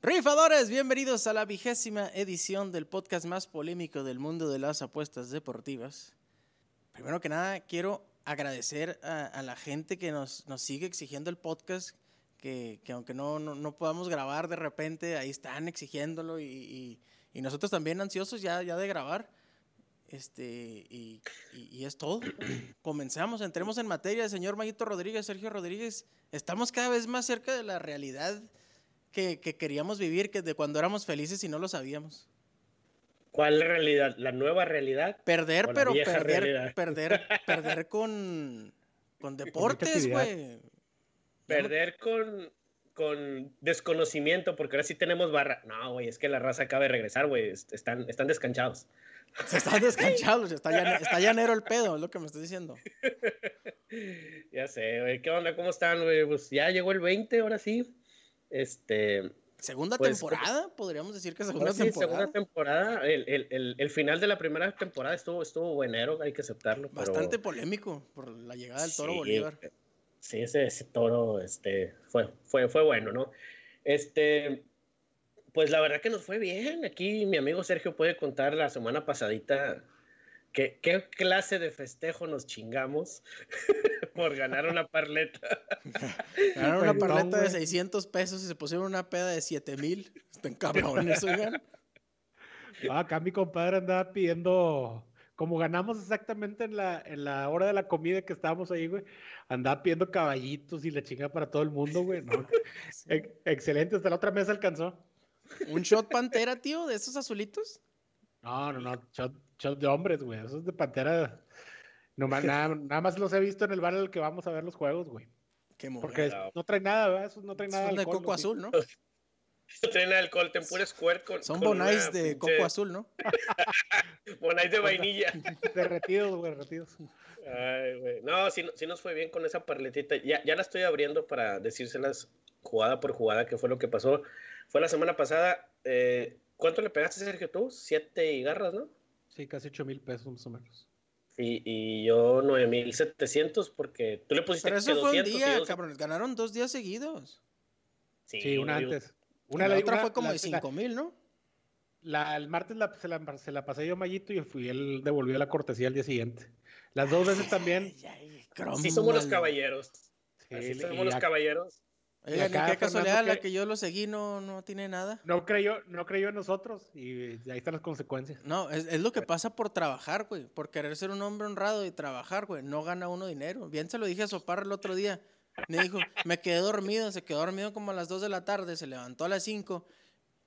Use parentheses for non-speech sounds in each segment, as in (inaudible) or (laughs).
Rifadores, bienvenidos a la vigésima edición del podcast más polémico del mundo de las apuestas deportivas. Primero que nada, quiero agradecer a, la gente que nos, nos, sigue exigiendo el podcast, que, que aunque no, no, podamos grabar de repente, ahí están exigiéndolo y, y, nosotros también ansiosos ya, ya de grabar. Este, y, y, es todo. Comenzamos, entremos en materia. Señor Mayito Rodríguez, Sergio Rodríguez, estamos cada vez más cerca de la realidad que, queríamos vivir, que de cuando éramos felices y no lo sabíamos. ¿Cuál realidad? ¿La nueva realidad? Perder, pero perder, perder, (laughs) perder con, con deportes, güey. Perder con, con desconocimiento, porque ahora sí tenemos barra. No, güey, es que la raza acaba de regresar, güey. Están, están descanchados. están (laughs) descanchados, está, ya, está llanero el pedo, es lo que me estás diciendo. (laughs) ya sé, güey. ¿Qué onda? ¿Cómo están, güey? Pues ya llegó el 20, ahora sí. Este. Segunda pues, temporada, podríamos decir que segunda sí, temporada. Segunda temporada. El, el, el, final de la primera temporada estuvo, estuvo buenero, hay que aceptarlo. Bastante polémico por la llegada del toro Bolívar. Sí, ese, ese, toro este, fue, fue, fue bueno, ¿no? Este, pues la verdad que nos fue bien. Aquí mi amigo Sergio puede contar la semana pasadita ¿Qué, ¿Qué, clase de festejo nos chingamos (laughs) por ganar una parleta? (laughs) Ganaron una parleta de 600 pesos y se pusieron una peda de 7 mil. Están cabrones, oigan. Ah, acá mi compadre andaba pidiendo, como ganamos exactamente en la, en la hora de la comida que estábamos ahí, güey, andaba pidiendo caballitos y la chinga para todo el mundo, güey. (laughs) excelente, hasta la otra mesa alcanzó. ¿Un shot pantera, tío, de esos azulitos? No, no, no, shot, de hombres, güey. Esos de Pantera. nada, nada, más los he visto en el bar en el que vamos a ver los juegos, güey. Qué Porque no trae nada, ¿verdad? Esos no trae nada. Son de coco azul, ¿no? (laughs) No trae nada de alcohol, tempura squirt con. Son bonais de coco azul, ¿no? (laughs) bonais de vainilla. (laughs) derretidos, güey, derretidos. Ay, güey. No, sí, sí, nos fue bien con esa parletita. Ya, ya la estoy abriendo para decírselas jugada por jugada qué fue lo que pasó. Fue la semana pasada. Eh, ¿Cuánto le pegaste, Sergio, tú? Siete y garras, ¿no? Sí, casi 8 mil pesos más o menos. Y, y yo 9 mil 700 porque tú le pusiste Pero eso fue un día, cabrón. Ganaron dos días seguidos. Sí, una antes. Una, la otra fue como de 5 mil, ¿no? La, el martes la, se, la, se, la, pasé yo a Mayito y fui, él devolvió la cortesía al día siguiente. Las dos veces también. sí, somos los caballeros. Sí, somos los caballeros. Oigan, qué casualidad, la que yo lo seguí no, no tiene nada. No creyó, no creyó en nosotros y ahí están las consecuencias. No, es, es lo que pasa por trabajar, güey. Por querer ser un hombre honrado y trabajar, güey. No gana uno dinero. Bien se lo dije a Sopar el otro día. Me dijo, me quedé dormido, se quedó dormido como a las 2 de la tarde, se levantó a las 5.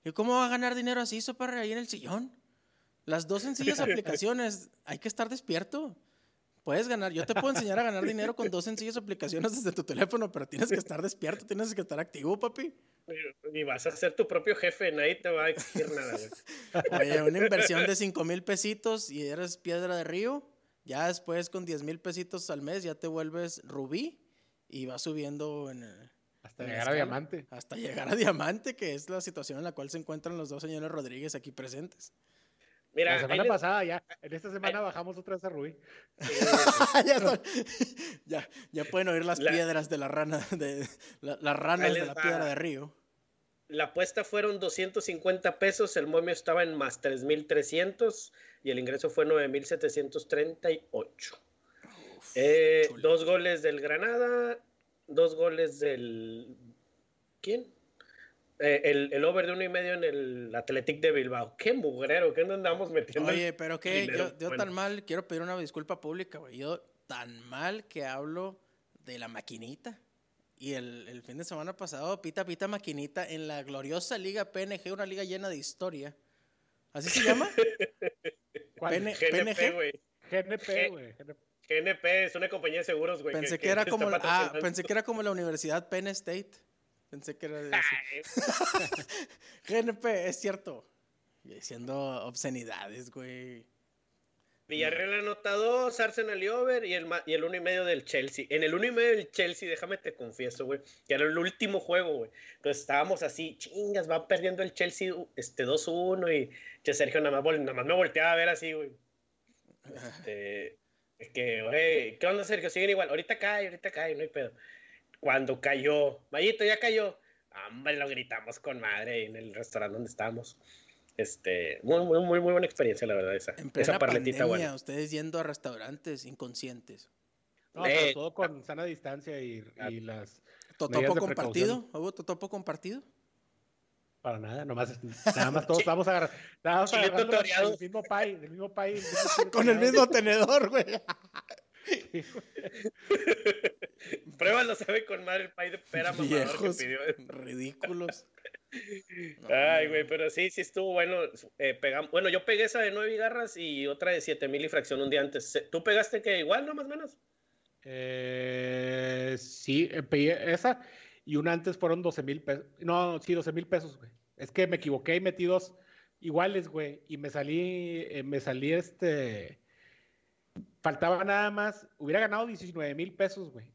¿Y cómo va a ganar dinero así, Sopar, ahí en el sillón? Las dos sencillas aplicaciones, hay que estar despierto. Puedes ganar, yo te puedo enseñar a ganar dinero con dos sencillas aplicaciones desde tu teléfono, pero tienes que estar despierto, tienes que estar activo, papi. Y vas a ser tu propio jefe, nadie te va a exigir nada. Oye, una inversión de 5 mil pesitos y eres piedra de río, ya después con 10 mil pesitos al mes ya te vuelves rubí y vas subiendo en hasta llegar a diamante. Hasta llegar a diamante, que es la situación en la cual se encuentran los dos señores Rodríguez aquí presentes. Mira, la semana pasada ya, en esta semana bajamos otra vez a Rubí. (laughs) (laughs) ya, ya, pueden oír las piedras de la rana, de las ranas de la piedra de río. La apuesta fueron 250 pesos, el momio estaba en más 3.300 y el ingreso fue 9.738. Eh, dos goles del Granada, dos goles del... ¿Quién? Eh, el, el, over de uno y medio en el Athletic de Bilbao. Qué mugrero, ¿qué nos andamos metiendo? Oye, pero que yo, yo tan mal, quiero pedir una disculpa pública, güey. Yo tan mal que hablo de la maquinita. Y el, el, fin de semana pasado, pita pita maquinita en la gloriosa Liga PNG, una liga llena de historia. ¿Así se llama? (laughs) GNP, güey. GNP, güey. GNP es una compañía de seguros, güey. Pensé que, era como ah, pensé que era como la Universidad Penn State. Pensé que era de GNP, (laughs) es cierto. Diciendo obscenidades, güey. Villarreal anota dos, Arsenal y over y el, y el uno y medio del Chelsea. En el uno y medio del Chelsea, déjame te confieso, güey, que era el último juego, güey. Entonces estábamos así, chingas, va perdiendo el Chelsea este 2-1 y che, Sergio nada más, nada más me volteaba a ver así, güey. (laughs) Este, que, güey, ¿qué onda, Sergio? Siguen igual. Ahorita cae, ahorita cae, no hay pedo. Cuando cayó, Mayito, ya cayó. Hombre, lo gritamos con madre en el restaurante donde estábamos. Este, muy, muy, muy, muy buena experiencia, la verdad, esa. En esa plena parletita pandemia, buena. ustedes yendo a restaurantes inconscientes. No, pero Eh, todo con sana distancia y, y las. ¿Totopo compartido? ¿Hubo totopo compartido? Para nada, nomás, (laughs) nada más todos vamos a agarrar. Nada más el mismo pay, del mismo pay. (laughs) Con el mismo tenedor, güey. (laughs) Pruébalo, sabe con madre el pay de pera mamador que pidió. ridículos. No, Ay, güey, pero sí, sí estuvo bueno. Eh, pegam- Bueno, yo pegué esa de nueve garras y otra de siete mil y fracción un día antes. ¿Tú pegaste que igual, no más o menos? Eh, sí, eh, pedí esa y una antes fueron 12 mil pesos. No, sí, 12 mil pesos, güey. Es que me equivoqué y metí dos iguales, güey. Y me salí, eh, me salí este. Faltaba nada más. Hubiera ganado 19 mil pesos, güey.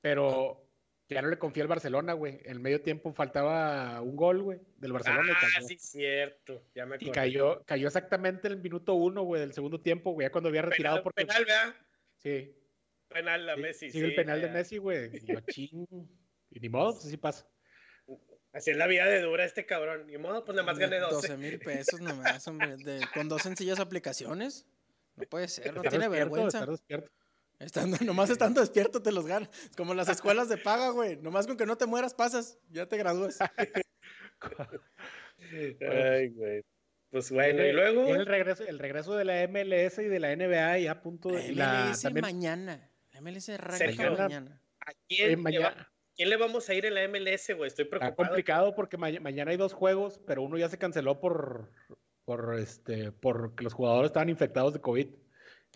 Pero ya no le confié al Barcelona, güey. En el medio tiempo faltaba un gol, güey, del Barcelona. Ah, cayó. sí, cierto. Ya me Y cayó, cayó exactamente en el minuto uno, güey, del segundo tiempo, güey, ya cuando había retirado Penal, porque. penal, ¿verdad? Sí, Penal a sí, Messi. sí, el sí, penal de. Messi, güey. Yo, ching. (laughs) Y ni modo, pues así pasa. Así es la vida de dura este cabrón. Ni modo, pues nada más gané 12. 12 mil pesos nomás, hombre. de- con dos sencillas aplicaciones. No puede ser, no tiene vergüenza. estar despierto. Estando, nomás estando despierto te los ganas. Como las escuelas de paga, güey. Nomás con que no te mueras pasas, ya te gradúas. Ay, güey. Pues bueno, y luego. el regreso, el regreso de la MLS y de la NBA ya a punto de. la- MLS también- mañana. La MLS arranca mañana. ¿A eh, quién, va- mañana, quién le vamos a ir en la MLS, güey? Estoy está preocupado. complicado porque ma- mañana hay dos juegos, pero uno ya se canceló por, por este, porque los jugadores estaban infectados de COVID.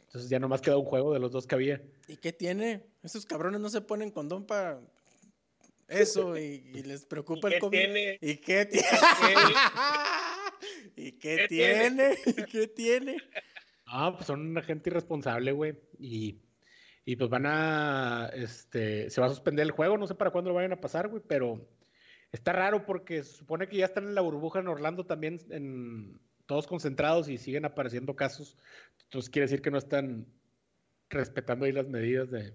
Entonces ya nomás queda un juego de los dos que había. ¿Y qué tiene? Esos cabrones no se ponen condón para eso y, y les preocupa ¿Y el qué COVID. tiene? ¿Y qué tiene? (laughs) ¿Y qué ¿Qué tiene? ¿Y qué tiene? Ah, pues son una gente irresponsable, güey. Y, y pues van a, este, se va a suspender el juego, no sé para cuándo lo vayan a pasar, güey, pero está raro porque se supone que ya están en la burbuja en Orlando también, en, todos concentrados y siguen apareciendo casos. Entonces quiere decir que no están respetando ahí las medidas de,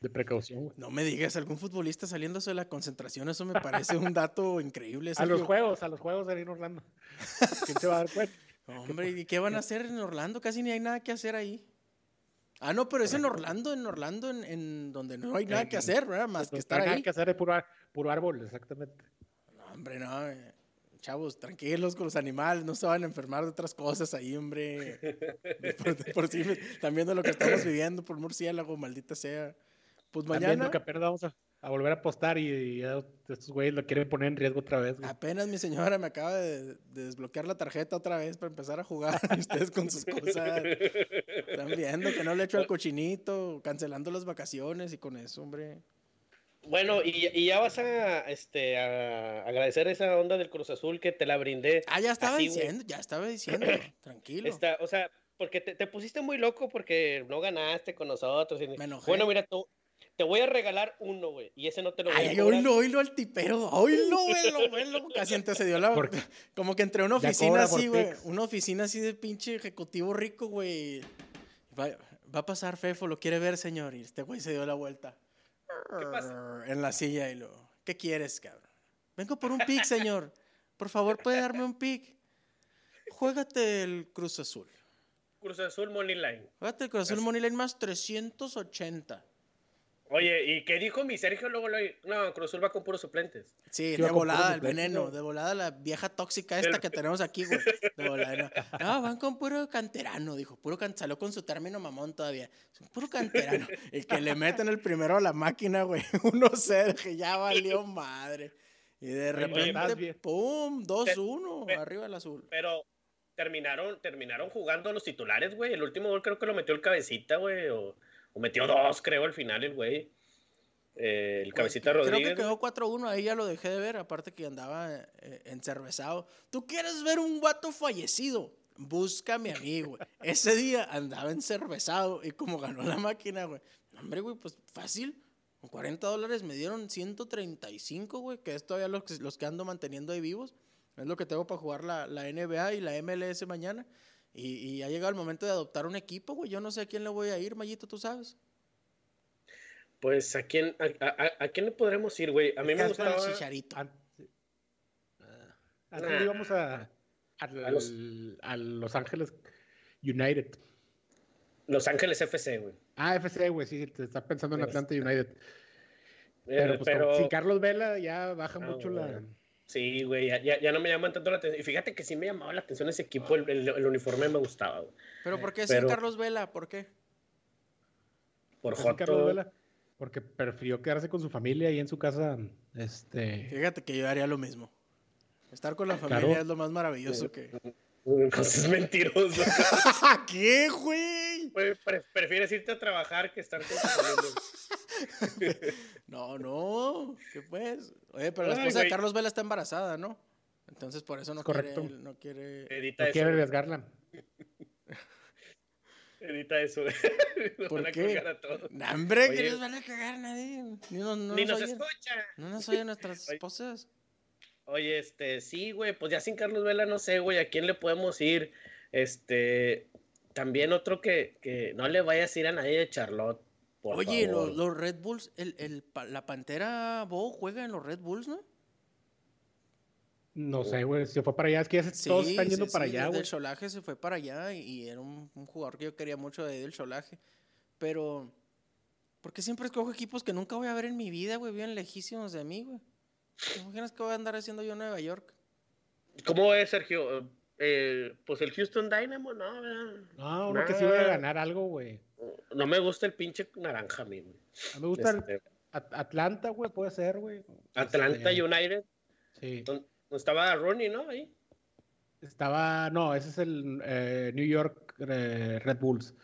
de precaución, güey. No me digas, algún futbolista saliéndose de la concentración, eso me parece un dato increíble. (laughs) A los juegos, a los juegos ahí en Orlando. (laughs) ¿Quién se va a dar cuenta? Hombre, ¿y qué van a hacer en Orlando? Casi ni hay nada que hacer ahí. Ah, no, pero es en Orlando, en Orlando, en, en donde no hay nada que hacer, ¿verdad? Más que No estar hay nada ahí. que hacer, es puro, puro árbol, exactamente. No, hombre, no. eh, Chavos, tranquilos con los animales, no se van a enfermar de otras cosas ahí, hombre. De por, de por sí, están viendo lo que estamos viviendo por murciélago, maldita sea. Pues mañana, que apenas vamos a, a volver a apostar y, estos güeyes lo quieren poner en riesgo otra vez. güey. apenas mi señora me acaba de, de desbloquear la tarjeta otra vez para empezar a jugar. (laughs) y ustedes con sus cosas. Están viendo que no le echo al cochinito, cancelando las vacaciones y con eso, hombre. Bueno, y, y ya vas a, este, a agradecer esa onda del Cruz Azul que te la brindé. Ah, ya estaba Así, güey. diciendo, ya estaba diciendo. (clears throat) Tranquilo. Esta- o sea, porque te, te pusiste muy loco porque no ganaste con nosotros. y- Me enojé. Bueno, mira, tú, te voy a regalar uno, güey, y ese no te lo voy Ay, a ay, cobrar. oílo, oílo al tipero. Oílo, velo, (laughs) velo. Casi antecedió la. ¿Por Como que entre una oficina así, güey. Una oficina así de pinche ejecutivo rico, güey. Va, va a pasar Fefo, lo quiere ver, señor. Y este güey se dio la vuelta. pasa? En la silla y lo. ¿Qué quieres, cabrón? Vengo por un pick, señor. Por favor, ¿puede darme un pick? Juégate el Cruz Azul. Cruz Azul Money Line. Juégate el Cruz Azul Money Line más 380. Oye, ¿y qué dijo mi Sergio luego? luego? No, Cruz Azul va con puros suplentes. Sí, de volada el veneno, de volada la vieja tóxica esta que tenemos aquí, güey. De volada, no. (laughs) No, van con puro canterano, dijo. Puro can... Salió con su término mamón todavía. Puro canterano. El que le meten el primero a la máquina, güey. (laughs) 1-0, que ya valió madre. Y de repente, bien. ¡pum! 2-1, Pe- arriba el azul. Pero terminaron, terminaron jugando los titulares, güey. El último gol creo que lo metió el cabecita, güey. O, o metió dos, creo, al final el güey. Eh, el cabecita Creo Rodríguez. que quedó 4-1, ahí ya lo dejé de ver, aparte que andaba eh, encervezado. ¿Tú quieres ver un guato fallecido? Búscame a mí, güey. (laughs) Ese día andaba encervezado y como ganó la máquina, güey. Hombre, güey, pues fácil. Con 40 dólares me dieron 135, güey, que es todavía los, que- los que ando manteniendo ahí vivos. Es lo que tengo para jugar la, la NBA y la MLS mañana. Y, y ha llegado el momento de adoptar un equipo, güey. Yo no sé a quién le voy a ir, Mayito, tú sabes. Pues, ¿a quién, a, a- a quién le podremos ir, güey? A mí me gustaba... Chicharito. An- Ah, Antes Nah. íbamos a, A los- a Los Ángeles United. Los Ángeles FC, güey. Ah, FC, güey, sí, te está pensando en Este. Atlanta United. Eh, Pero, pues, pero- como- sin Carlos Vela ya baja Ah, mucho güey. la... Sí, güey, ya, ya, ya no me llaman tanto la atención. Y fíjate que sí me llamaba la atención ese equipo, el, el- el uniforme me gustaba, güey. ¿Pero por qué Pero- sin Carlos Vela? ¿Por qué? Por sin Carlos Joto. Vela, porque prefirió quedarse con su familia ahí en su casa. Este, Fíjate que yo haría lo mismo. Estar con la Claro. familia es lo más maravilloso que... (laughs) Pues es mentiroso. (laughs) ¿Qué, güey? Güey, pre- prefieres irte a trabajar que estar con tu familia. (laughs) (laughs) No, no. ¿Qué pues? Oye, pero la Ay, esposa de. Carlos Vela está embarazada, ¿no? Entonces por eso no correcto. quiere... No quiere... Edita no eso. quiere arriesgarla. (laughs) Edita eso. güey. (laughs) Nos ¿Por van a qué? colgar a todos. Hombre, que les van a cagar nadie. Ni, no, no Ni nos nos. No nos oyen nuestras Oye. esposas. Oye, este, sí, güey, pues ya sin Carlos Vela, no sé, güey, ¿a quién le podemos ir? Este, también otro que, que no le vayas a ir a nadie de Charlotte, por Oye, los, los Red Bulls, el, el, la Pantera Bo juega en los Red Bulls, ¿no? No sé, güey, se fue para allá. Es que ya se- todos están yendo sí, para sí, allá, güey. el Cholaje se fue para allá y, era un, un jugador que yo quería mucho de del Cholaje. Pero, ¿por qué siempre escojo equipos que nunca voy a ver en mi vida, güey? Bien lejísimos de mí, güey. ¿Te imaginas qué voy a andar haciendo yo en Nueva York? ¿Cómo es, Sergio? Eh, pues el Houston Dynamo, no, ¿verdad? No, uno que sí vaya a ganar algo, güey. No me gusta el pinche naranja a mí, güey. Me gusta el Este, At- Atlanta, güey, puede ser, güey. Atlanta Este, United, Sí. donde estaba Rooney, ¿no? Ahí. Estaba, no, ese es el eh, New York eh, Red Bulls.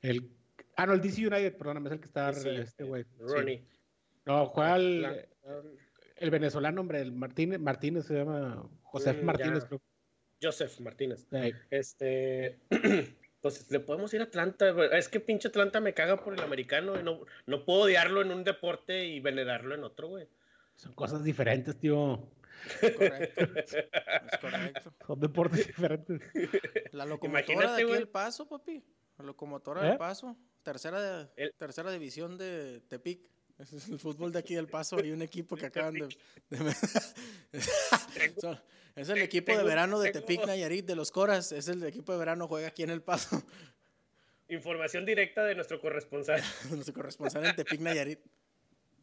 El, ah, no, el DC United, perdóname, es el que está Sí, este, güey. sí. Rooney. No, juega el, el venezolano, hombre, el Martínez, Martínez se llama, José Mm, Martínez, ya. creo. Joseph Martínez. Eh, Este, (clears throat) pues le podemos ir a Atlanta. güey. Es que pinche Atlanta me caga por el americano y no, no puedo odiarlo en un deporte y venerarlo en otro, güey. son cosas diferentes, tío. Correcto. es correcto. Son deportes diferentes. La locomotora Imagínate, de aquí del Paso, papi. La locomotora ¿Eh? del Paso. Tercera, de- El- tercera división de Tepic. Es el fútbol de aquí del Paso. Hay un equipo que acaban de... de- (laughs) Son- es el equipo de verano de tengo- Tepic Nayarit, de los Coras. Es el equipo de verano, juega aquí en el Paso. (laughs) Información directa de nuestro corresponsal. (laughs) Nuestro corresponsal en Tepic Nayarit.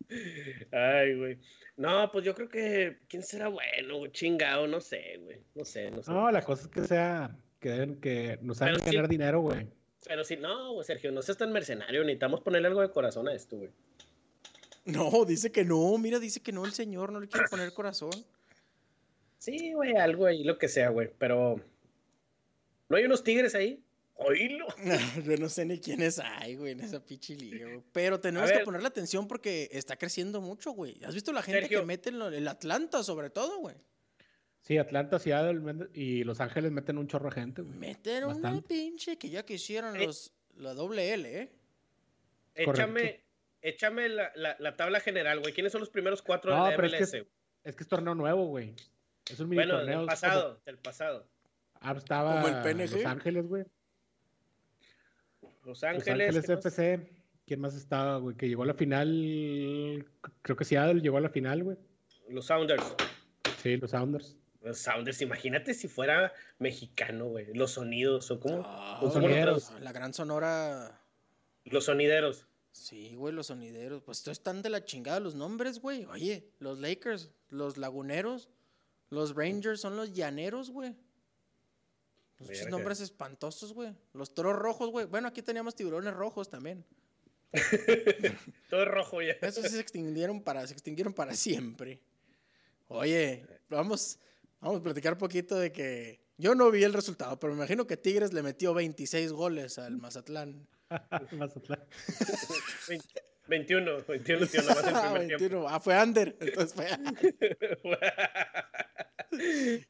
(laughs) Ay, güey. No, pues yo creo que. ¿Quién será bueno, güey? Chingado, no sé, güey. No sé, no sé. No, la cosa es que sea, que, den- que nos hagan Pero sí- ganar dinero, güey. Pero si no, güey, Sergio, no seas tan mercenario. Necesitamos ponerle algo de corazón a esto, güey. No, dice que no. Mira, dice que no el señor. No le quiere poner corazón. Sí, güey, algo ahí, lo que sea, güey. Pero. ¿No hay unos tigres ahí? Oílo. (laughs) Yo no sé ni quiénes hay, güey, en esa pinche liga, güey. Pero tenemos que ponerle atención porque está creciendo mucho, güey. ¿Has visto la gente Sergio. que mete en el Atlanta, sobre todo, güey? Sí, Atlanta, Seattle y Los Ángeles meten un chorro de gente, güey. Meten una pinche que ya quisieron Eh. los, la doble L, ¿eh? Échame, Correcto. échame la, la, la tabla general, güey. ¿Quiénes son los primeros cuatro No, de la pero es MLS? que güey? Es que es torneo nuevo, güey. Es un mini Bueno, torneo. del pasado, del pasado. como- ah, estaba Como el PNG. Los Ángeles, güey. Los Los Ángeles. Ángeles ¿qué más? FC. ¿Quién más estaba, güey? Que llegó a la final. Creo que Seattle llegó a la final, güey. Los Sounders. Sí, los Sounders. Los Sounders, imagínate si fuera mexicano, güey. Los sonidos, o cómo. Ah, Los sonideros. La gran sonora. Los sonideros. Sí, güey, los sonideros. Pues estos están de la chingada los nombres, güey. Oye, los Lakers, los Laguneros, los Rangers son los Llaneros, güey. Verga. nombres espantosos, güey. Los toros rojos, güey. Bueno, aquí teníamos tiburones rojos también. (laughs) Todo es rojo ya. Esos sí se extinguieron para, se extinguieron para siempre. Oye, vamos, vamos a platicar un poquito de que yo no vi el resultado, pero me imagino que Tigres le metió 26 goles al Mazatlán. (laughs) Mazatlán. (laughs) 21, 21, tío, nada más el primer (laughs) tiempo. 21. Ah, fue under. Entonces fue (laughs)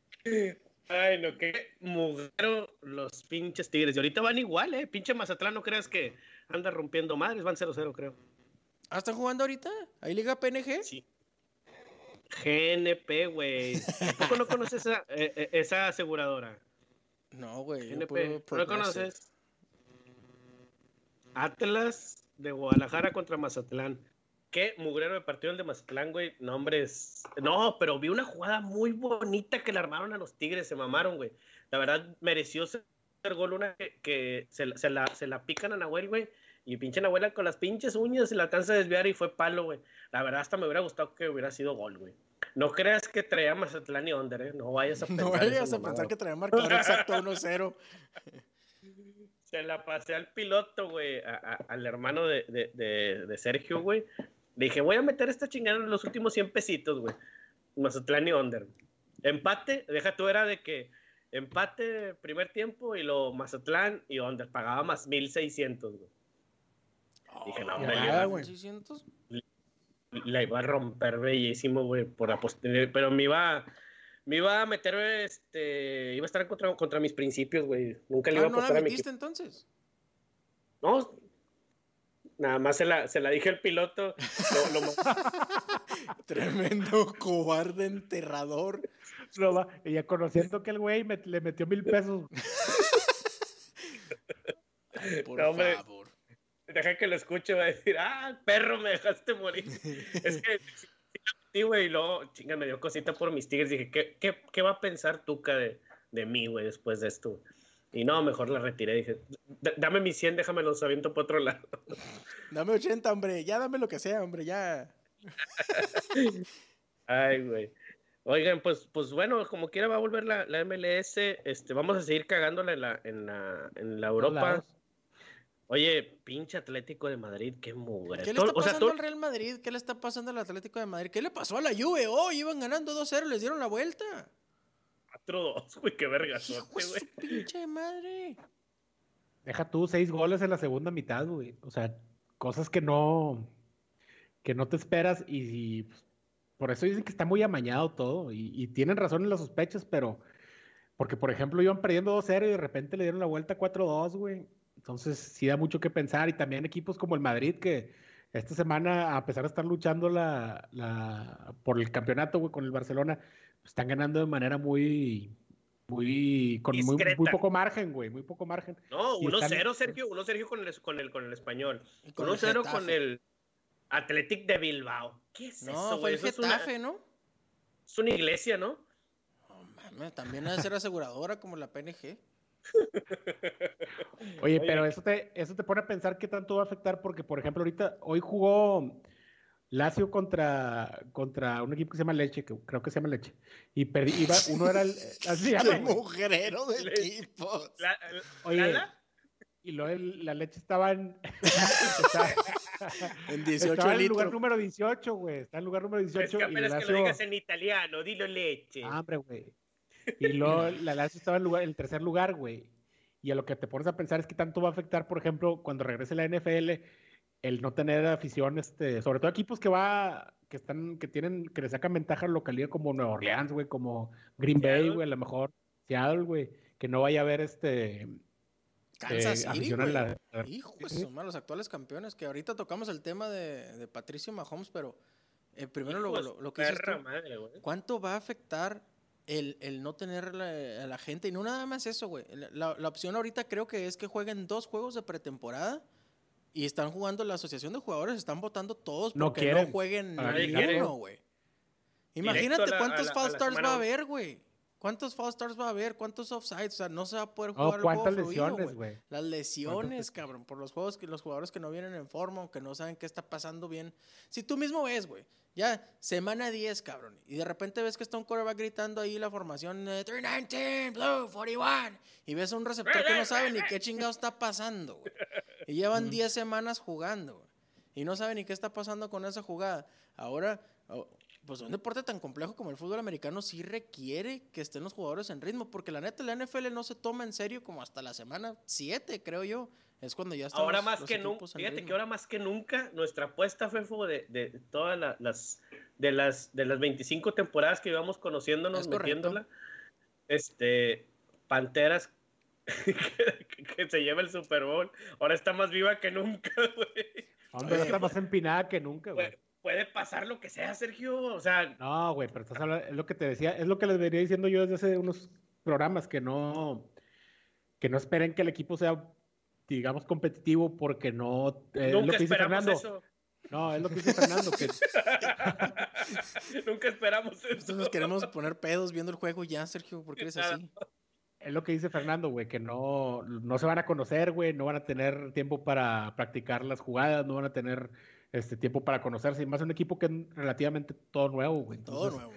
Ay, no, qué mugero los pinches tigres. Y ahorita van igual, ¿eh? Pinche Mazatlán, no creas que anda rompiendo madres. Van 0-0, creo. Ah, ¿están jugando ahorita? ¿Ahí Liga PNG? Sí. GNP, güey. ¿Por qué no conoces esa, eh, eh, esa aseguradora? No, güey. ¿No conoces? Atlas de Guadalajara contra Mazatlán. Qué mugrero de partido el de Mazatlán, güey. No, hombre, es- No, pero vi una jugada muy bonita que le armaron a los Tigres. Se mamaron, güey. La verdad, mereció ser gol una que, que se, la- se la, se la pican a Nahuel, güey. Y pinche Nahuel con las pinches uñas se la alcanza a desviar y fue palo, güey. La verdad, hasta me hubiera gustado que hubiera sido gol, güey. No creas que traía Mazatlán y Under, ¿eh? No vayas a (laughs) pensar No vayas a pensar que traía marcador exacto 1-0. (laughs) Se la pasé al piloto, güey, a- a- al hermano de, de- de- de Sergio, güey. Le dije, voy a meter esta chingada en los últimos 100 pesitos, güey. Mazatlán y Under. Empate, deja tú, era de que empate primer tiempo y lo Mazatlán y Under. Pagaba más 1600, güey. Dije, no, hombre, ya, güey. güey. 600. La iba a romper bellísimo, güey, por apost- Pero me iba, me iba a meter, este, iba a estar contra, contra mis principios, güey. Nunca le iba Ah, a ¿no la apostar a mi metiste equipo. entonces? No, nada más se la, se la dije al piloto. Lo, lo ma- (laughs) Tremendo cobarde enterrador. No, va, y ya conociendo que el güey le metió mil pesos. Ay, por No, hombre. favor. deja que lo escuche, va a decir, ah, perro, me dejaste morir. (laughs) es que sí, güey, y luego, chinga, me dio cosita por mis tigres. Dije, ¿qué, qué, qué va a pensar Tuca de, de mí, güey, después de esto? Y no, mejor la retiré. Dije, "D- dame mis 100, déjame los aviento por otro lado. (laughs) Dame 80, hombre. Ya dame lo que sea, hombre. Ya. (laughs) Ay, güey. Oigan, pues, pues bueno, como quiera va a volver la, la MLS. Este, vamos a seguir cagándola en la, en la, en la Europa. Oye, pinche Atlético de Madrid, qué mugre. ¿Qué le está o sea, pasando todo- al Real Madrid? ¿Qué le está pasando al Atlético de Madrid? ¿Qué le pasó a la Juve? Oh, iban ganando 2-0, les dieron la vuelta. 4-2, güey, qué Hijo de güey. su pinche madre. Deja tú seis goles en la segunda mitad, güey. O sea, cosas que no, que no te esperas y, y, pues, por eso dicen que está muy amañado todo y, y tienen razón en las sospechas, pero porque por ejemplo iban perdiendo 2-0 y de repente le dieron la vuelta 4-2, güey. Entonces sí da mucho que pensar y también equipos como el Madrid que esta semana, a pesar de estar luchando la, la, por el campeonato, güey, con el Barcelona, pues, están ganando de manera muy, muy, con muy, muy poco margen, güey, muy poco margen. No, Y están- 1-0, Sergio, 1 Sergio con el, con el, con el español. Y con el 1-0 con el Athletic de Bilbao. ¿Qué es No, eso, fue el Eso es una, Getafe, ¿no? es una iglesia, ¿no? No mames, también ha de ser aseguradora como la PNG. (laughs) Oye, Oye, pero eso te, eso te pone a pensar qué tanto va a afectar, porque, por ejemplo, ahorita, hoy jugó Lazio contra, contra un equipo que se llama Leche, que creo que se llama Leche, y perdí, iba, uno era el, (laughs) así se llama, ¡Qué güey. mujerero de equipos! La- Oye, ¿Lala? y luego el- la Leche estaba en, (laughs) estaba, En 18 estaba en el lugar número 18, güey, está en el lugar número Es 18 que y apenas que Lazio, lo digas en italiano, dilo leche. Ah, hombre, güey. Y (laughs) luego la Lazio estaba en lugar, en el tercer lugar, güey. Y a lo que te pones a pensar es que tanto va a afectar, por ejemplo, cuando regrese la NFL, el no tener afición, este, sobre todo equipos que va, que están, que tienen, que le sacan ventaja a la localidad como Nueva Orleans, güey, como Green Bay, güey, a lo mejor Seattle, güey, que no vaya a haber este Kansas eh, City, güey. la- Hijo de su madre, los actuales campeones. Que ahorita tocamos el tema de, de Patricio Mahomes, pero eh, primero lo, Hijo lo- lo que perra madre. ¿Cuánto va a afectar el, el no tener la- a la gente? Y no nada más eso, güey. La, la- opción ahorita creo que es que jueguen dos juegos de pretemporada y están jugando la asociación de jugadores, están votando todos No porque quieren. no jueguen Nadie ni quiere. uno, güey. Imagínate la- cuántos la starts va a haber, güey. ¿Cuántos false starts va a haber? ¿Cuántos offsides? O sea, no se va a poder Oh, jugar el juego ¿cuántas fluido, lesiones, güey. Las lesiones, cabrón, por los juegos que los jugadores que no vienen en forma o que no saben qué está pasando bien. Si tú mismo ves, güey, ya semana 10, cabrón, y de repente ves que está un coreback gritando ahí la formación eh, 319, Blue 41, y ves a un receptor que no sabe ni qué chingado está pasando, güey. Y llevan 10 semanas jugando, güey. Y no sabe ni qué está pasando con esa jugada. Ahora, oh, pues un deporte tan complejo como el fútbol americano sí requiere que estén los jugadores en ritmo, porque la neta la NFL no se toma en serio como hasta la semana 7, creo yo. Es cuando ya están Ahora más los que nunca, fíjate ritmo. que ahora más que nunca, nuestra apuesta, Fefo, de, de todas la- las, de las de las 25 temporadas que íbamos conociéndonos, Es metiéndola, este, Panteras que, (laughs) que se lleva el Super Bowl, ahora está más viva que nunca, güey. Hombre, está más empinada que nunca, güey. Puede, pasar lo que sea, Sergio, o sea, No, güey, pero estás hablando, es lo que te decía, es lo que les venía diciendo yo desde hace unos programas, que no, que no esperen que el equipo sea, digamos, competitivo porque no... Eh, Nunca lo que dice Fernando. Eso. No, es lo que dice Fernando. Que... (laughs) Nunca esperamos eso. Entonces queremos poner pedos viendo el juego ya, Sergio, porque eres así. Es lo que dice Fernando, güey, que no, no se van a conocer, güey, no van a tener tiempo para practicar las jugadas, no van a tener este tiempo para conocerse. Y más un equipo que es relativamente todo nuevo, güey. todo nuevo.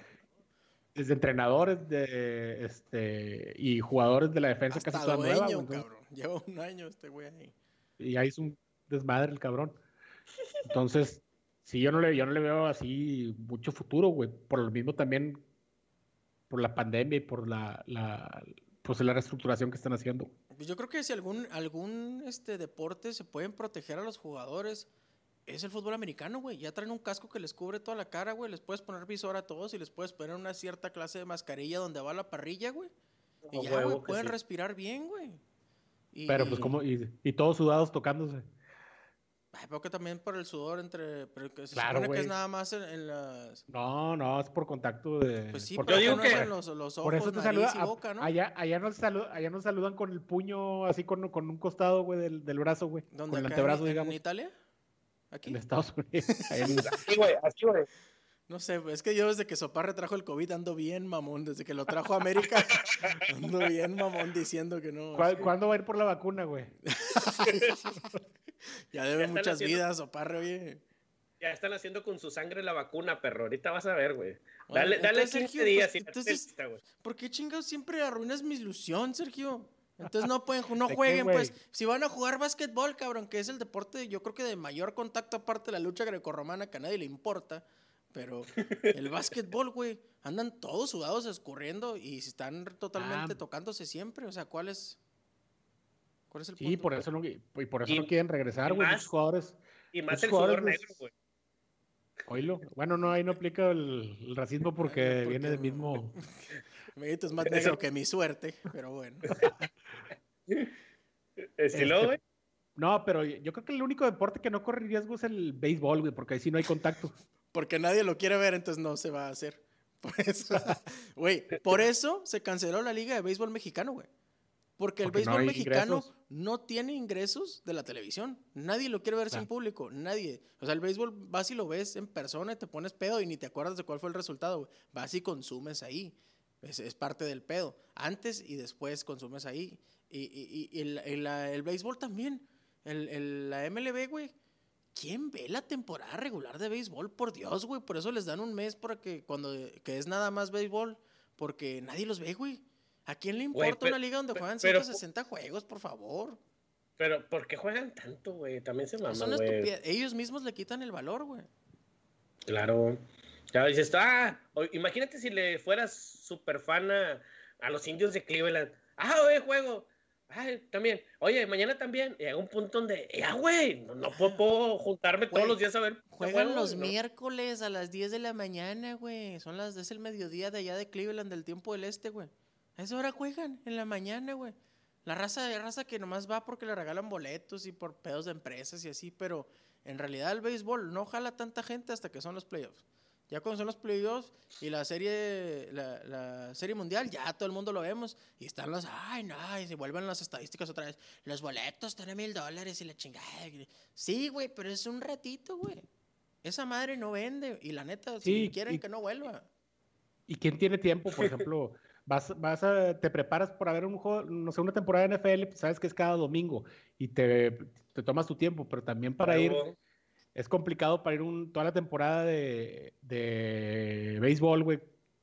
Desde entrenadores de, este, y jugadores de la defensa casi toda nueva. cabrón. Lleva un año este güey ahí. Y ahí es un desmadre el cabrón. Entonces, sí, yo no le, yo no le veo así mucho futuro, güey. Por lo mismo también, por la pandemia y por la, la, pues la reestructuración que están haciendo. Pues yo creo que si algún, algún este, deporte se pueden proteger a los jugadores, es el fútbol americano, güey. Ya traen un casco que les cubre toda la cara, güey. Les puedes poner visor a todos y les puedes poner una cierta clase de mascarilla donde va la parrilla, güey. Y ya, güey, pueden respirar bien, güey. Pero pues como, y, y todos sudados tocándose. Ay, que también por el sudor entre. Pero que se claro, supone que es nada más en, las. No, no, es por contacto de. Pues sí, pero digo que. En los, los, ojos, por eso te saluda, y boca, ¿no? Allá, allá, nos saludan, allá nos saludan con el puño así con, con un costado, güey, del, del brazo, güey. ¿Dónde? Con el antebrazo, en, digamos. ¿En Italia? ¿Aquí? En Estados Unidos. (laughs) así, güey, así, güey. No sé, es que yo desde que Soparre trajo el COVID ando bien mamón. Desde que lo trajo a América (laughs) ando bien mamón diciendo que no. ¿Cuándo va a ir por la vacuna, güey? (laughs) ya debe muchas vidas, Soparre, oye. Ya están haciendo con su sangre la vacuna, perro. Ahorita vas a ver, güey. Dale, dale entonces, 15 días. Pues, entonces, ¿por qué chingados siempre arruinas mi ilusión, Sergio? Entonces no pueden, no jueguen, pues. Si van a jugar básquetbol, cabrón, que es el deporte, yo creo que de mayor contacto aparte de la lucha grecorromana, que a nadie le importa pero el básquetbol, güey, andan todos sudados escurriendo y están totalmente ah. tocándose siempre. O sea, ¿cuál es, cuál es el sí, por eso no, y por eso no quieren regresar, güey, los jugadores. Y más el jugador negro, güey. Oílo. Bueno, no, ahí no aplica el, racismo porque, viene del mismo. (laughs) es más negro que mi suerte, pero bueno. (laughs) ¿Estilo, güey? No, pero yo creo que el único deporte que no corre riesgo es el béisbol, güey, porque ahí sí no hay contacto (laughs) porque nadie lo quiere ver, entonces no se va a hacer. (laughs) Por eso, güey, por eso se canceló la Liga de Béisbol Mexicano, güey. Porque el béisbol mexicano no tiene ingresos de la televisión. Nadie lo quiere ver sin público. Nadie. O sea, el béisbol vas y lo ves en persona y te pones pedo y ni te acuerdas de cuál fue el resultado. Güey. Vas y consumes ahí. Es, parte del pedo. Antes y después consumes ahí. Y, el, el, béisbol también. El, la MLB, güey ¿Quién ve la temporada regular de béisbol? Por Dios, güey. Por eso les dan un mes para que cuando que es nada más béisbol. Porque nadie los ve, güey. ¿A quién le importa una liga donde juegan 160 juegos, por favor? Pero, ¿por qué juegan tanto, güey? También se maman, güey. Ellos mismos le quitan el valor, güey. Claro. Ya dices, ah, imagínate si le fueras super fan a, a los indios de Cleveland. Ah, güey, juego. Ay, también. Oye, mañana también. Y hay un punto donde, ya, güey, no, puedo, juntarme todos los días a ver. Juegan los miércoles a las 10 de la mañana, güey. Son las, es el mediodía de allá de Cleveland, del tiempo del este, güey. A esa hora juegan, en la mañana, güey. La raza de raza que nomás va porque le regalan boletos y por pedos de empresas y así, pero en realidad el béisbol no jala tanta gente hasta que son los playoffs. Ya cuando son los playoffs y la serie, la, serie mundial, ya todo el mundo lo vemos. Y están los, ay, no, y se vuelven las estadísticas otra vez. Los boletos están a mil dólares y la chingada. Sí, güey, pero es un ratito, güey. Esa madre no vende. Y la neta, si quieren que no vuelva. ¿Y quién tiene tiempo? Por (laughs) ejemplo, vas, vas a, te preparas por ver un juego, no sé, una temporada de NFL, pues sabes que es cada domingo. Y te, te tomas tu tiempo, pero también para ir es complicado para ir un, toda la temporada de, de béisbol, güey.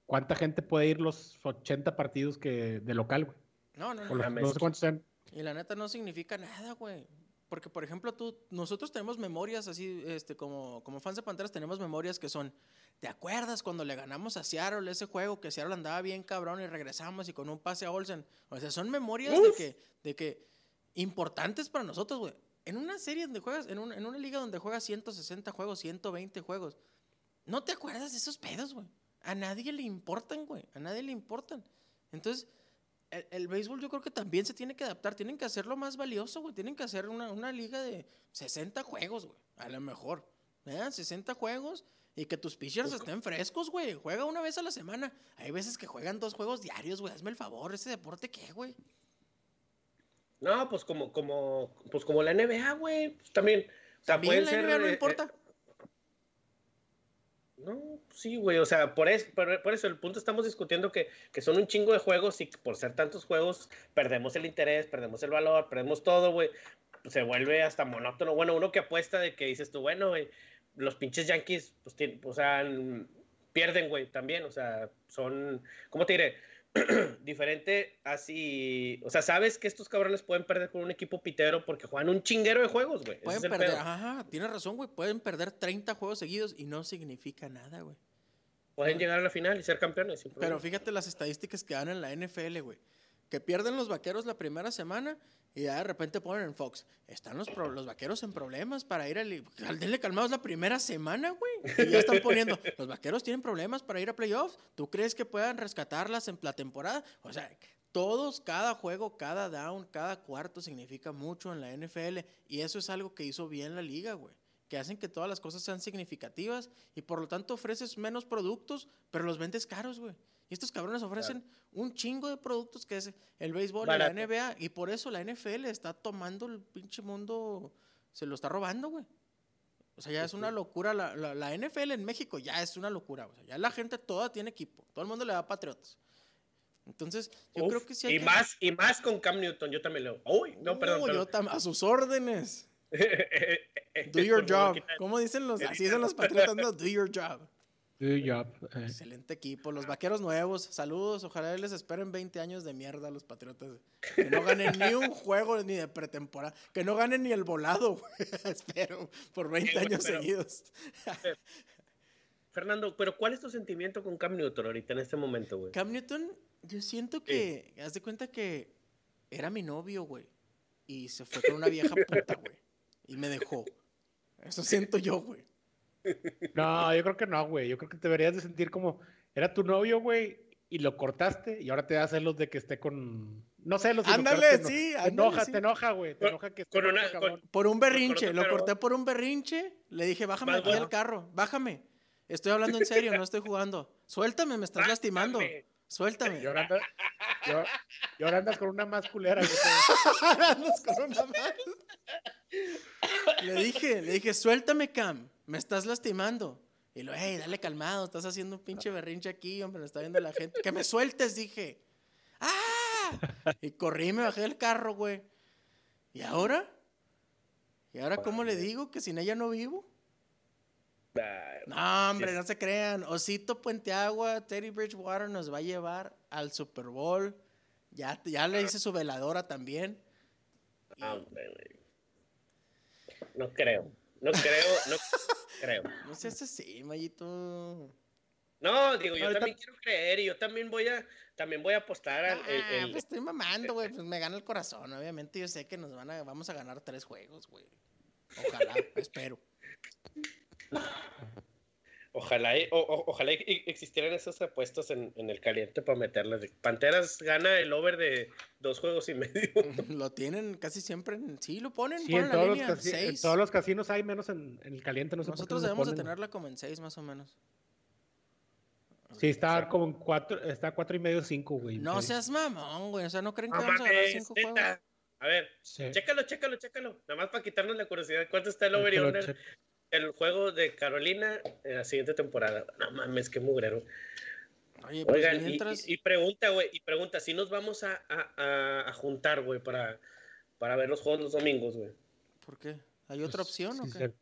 ¿Cuánta gente puede ir los 80 partidos que de local, güey? No, no, no. no sé cuántos sean. Y la neta no significa nada, güey. Porque, por ejemplo, tú, nosotros tenemos memorias así, este, como, como fans de Panteras, tenemos memorias que son, ¿te acuerdas cuando le ganamos a Seattle ese juego que Seattle andaba bien cabrón y regresamos y con un pase a Olsen? O sea, son memorias de que, de que importantes para nosotros, güey en una serie donde juegas, en, en una liga donde juegas 160 juegos, 120 juegos, no te acuerdas de esos pedos, güey. A nadie le importan, güey. A nadie le importan. Entonces, el, béisbol yo creo que también se tiene que adaptar. Tienen que hacerlo más valioso, güey. Tienen que hacer una, una liga de 60 juegos, güey. A lo mejor. ¿eh? 60 juegos y que tus pitchers estén frescos, güey. Juega una vez a la semana. Hay veces que juegan dos juegos diarios, güey. Hazme el favor. ¿Ese deporte qué, güey? No, pues como, como, pues como la NBA, güey. Pues también. O sea, También la ser, NBA no eh, importa. eh, no, sí, güey. O sea, por, es- por, por eso el punto estamos discutiendo que, que son un chingo de juegos y por ser tantos juegos perdemos el interés, perdemos el valor, perdemos todo, güey. Se vuelve hasta monótono. Bueno, uno que apuesta de que dices tú, bueno, güey, los pinches Yankees, pues, tien- o sea, pierden, güey, también. O sea, son, ¿cómo te diré? (clears throat) diferente así, o sea, sabes que estos cabrones pueden perder con un equipo pitero porque juegan un chinguero de juegos, güey. Pueden es perder, pedo. ajá, tienes razón, güey. Pueden perder 30 juegos seguidos y no significa nada, güey. Pueden llegar a la final y ser campeones. Pero fíjate las estadísticas que dan en la NFL, güey. Que pierden los vaqueros la primera semana y ya de repente ponen en Fox. Están los, pro- los vaqueros en problemas para ir al. al- Denle calmados la primera semana, güey. Y ya están poniendo. (laughs) Los vaqueros tienen problemas para ir a playoffs. ¿Tú crees que puedan rescatarlas en la temporada? O sea, todos, cada juego, cada down, cada cuarto significa mucho en la NFL. Y eso es algo que hizo bien la liga, güey que hacen que todas las cosas sean significativas y por lo tanto ofreces menos productos, pero los vendes caros, güey. Y estos cabrones ofrecen un chingo de productos que es el béisbol y la NBA y por eso la NFL está tomando el pinche mundo, se lo está robando, güey. O sea, ya es una locura. La, la- la NFL en México ya es una locura. O sea, ya la gente toda tiene equipo. Todo el mundo le da a Patriotas. Entonces, yo Uf, creo que sí hay y que- más y más con Cam Newton, yo también leo. Uy, no, perdón. Yo perdón. tam- a sus órdenes. (laughs) Do your job. ¿Cómo dicen los? (laughs) Así dicen los patriotas, no, do your job. Good job. Eh, Excelente equipo, los vaqueros nuevos, saludos, ojalá les esperen 20 años de mierda a los patriotas. Que no ganen ni un (laughs) juego ni de pretemporada, que no ganen ni el volado, güey. (laughs) espero, por 20 Sí, güey, años pero- seguidos. Fernando, pero ¿cuál es tu sentimiento con Cam Newton ahorita en este momento, güey? Cam Newton, yo siento que, haz de cuenta que era mi novio, güey, y se fue con una vieja puta, güey, y me dejó. Eso siento yo, güey. No, yo creo que no, güey. Yo creo que te deberías de sentir como era tu novio, güey, y lo cortaste y ahora te da celos de que esté con no celos. Ándale, eno- sí, Te enoja, sí. te enoja, güey. Te Con- enoja que esté con con una- cabrón. Por un berrinche, lo corté por un berrinche. Le dije, bájame aquí del carro, bájame. Estoy hablando en serio, no estoy jugando. Suéltame, me estás lastimando. Suéltame. Y ahora andas, y ahora- y ahora andas con una más culera. (laughs) Andas con una más. Le dije, le dije, suéltame, Cam, me estás lastimando. Y lo, hey, dale calmado, estás haciendo un pinche berrinche aquí, hombre, me está viendo la gente. Que me sueltes, dije. ¡Ah! Y corrí, me bajé del carro, güey. ¿Y ahora? ¿Y ahora cómo le digo que sin ella no vivo? No, hombre, no se crean. Osito Puenteagua, Teddy Bridgewater nos va a llevar al Super Bowl. Ya, ya le hice su veladora también. Y- ah. No creo. No creo, no (laughs) creo. no seas así, Mayito. No, digo, yo Ahorita- también quiero creer y yo también voy a, también voy a apostar al, el- Ah, el- pues estoy mamando, güey. Pues me gana el corazón. Obviamente yo sé que nos van a, vamos a ganar tres juegos, güey. Ojalá, (laughs) espero. Ojalá, y- o- o- ojalá y- existieran esos apuestos en, en el caliente para meterlas. de- Panteras gana el over de dos juegos y medio. (laughs) Lo tienen casi siempre en... Sí, lo ponen, Sí, ponen en la todos, los línea, en seis. todos los casinos hay menos en, en el caliente. No sé Nosotros debemos de tenerla como en seis, más o menos. Sí, está como en cuatro, está cuatro y medio, cinco, güey. No seas mamón, güey. O sea, ¿no creen que No vamos a ganar cinco juegos? A ver, Sí. chécalo, chécalo, chécalo. Nada más para quitarnos la curiosidad. ¿Cuánto está el over y under? El juego de Carolina en la siguiente temporada. No mames, qué mugrero. Oye, pues Oigan, y- mientras... y, y pregunta, güey, y pregunta, si nos vamos a, a- juntar, güey, para, para ver los juegos los domingos, güey. ¿Por qué? ¿Hay otra Pues, opción o qué? sí.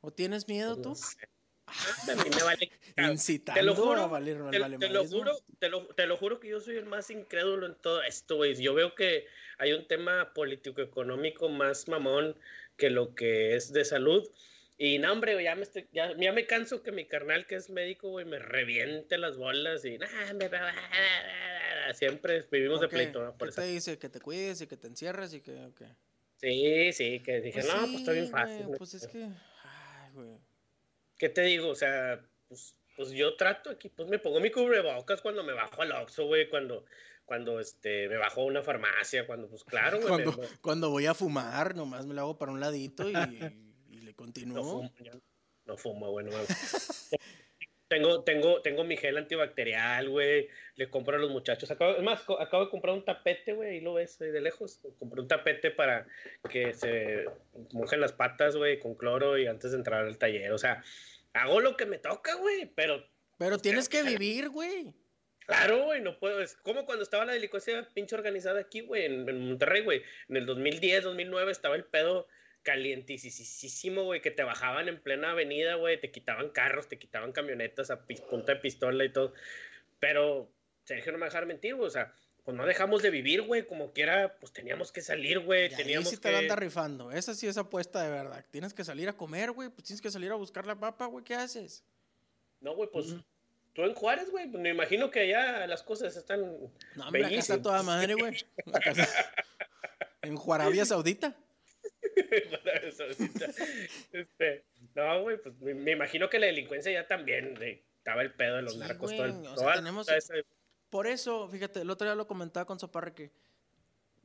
¿O tienes miedo tú? No sé. A mí me vale. (laughs) Incitando Te lo juro, a valer Te, lo juro, te lo, te lo juro que yo soy el más incrédulo en todo esto, güey. Yo veo que hay un tema político-económico más mamón que lo que es de salud. Y no, hombre, ya me, estoy, ya, ya me canso que mi carnal, que es médico, güey, me reviente las bolas y... nah, me- Siempre vivimos de ¿Por qué? pleito, ¿no? Por ¿Qué eso. te dice? ¿Que te cuides y que te encierres y que...? o qué? Sí, sí, que dije, Pues no, pues está bien sí, fácil. Pues es que... Ay, güey. ¿Qué te digo? O sea, pues, pues yo trato aquí, pues me pongo mi cubrebocas cuando me bajo al Oxxo, güey, cuando, cuando este, me bajo a una farmacia, cuando, pues claro, güey. Cuando, me- cuando voy a fumar, nomás me lo hago para un ladito y, y le no, continúo. fumo, yo no fumo, güey, no. Tengo, tengo, tengo mi gel antibacterial, güey. Le compro a los muchachos. Acabo, es más, acabo de comprar un tapete, güey. Ahí lo ves de lejos. Compré un tapete para que se mojen las patas, güey, con cloro y antes de entrar al taller. O sea, hago lo que me toca, güey, pero. Pero tienes que vivir, güey. Claro, güey, no puedo. Es como cuando estaba la delincuencia pinche organizada aquí, güey, en, en Monterrey, güey. En el 2010, 2009 estaba el pedo calientísimo, güey, que te bajaban en plena avenida, güey, te quitaban carros, te quitaban camionetas a punta de pistola y todo. Pero Sergio no me dejar mentir, güey, o sea, pues no dejamos de vivir, güey, como quiera, pues teníamos que salir, güey, teníamos ahí sí te anda rifando, esa sí es apuesta de verdad. Tienes que salir a comer, güey, pues tienes que salir a buscar la papa, güey, ¿qué haces? No, güey, pues... Tú en Juárez, güey, me imagino que allá las cosas están. No, hombre, acá está toda madre, güey. en (laughs) Juarabia Saudita. este, no, güey, pues me, imagino que la delincuencia ya también estaba el pedo de los narcos. Por eso, fíjate, el otro día lo comentaba con Soparre que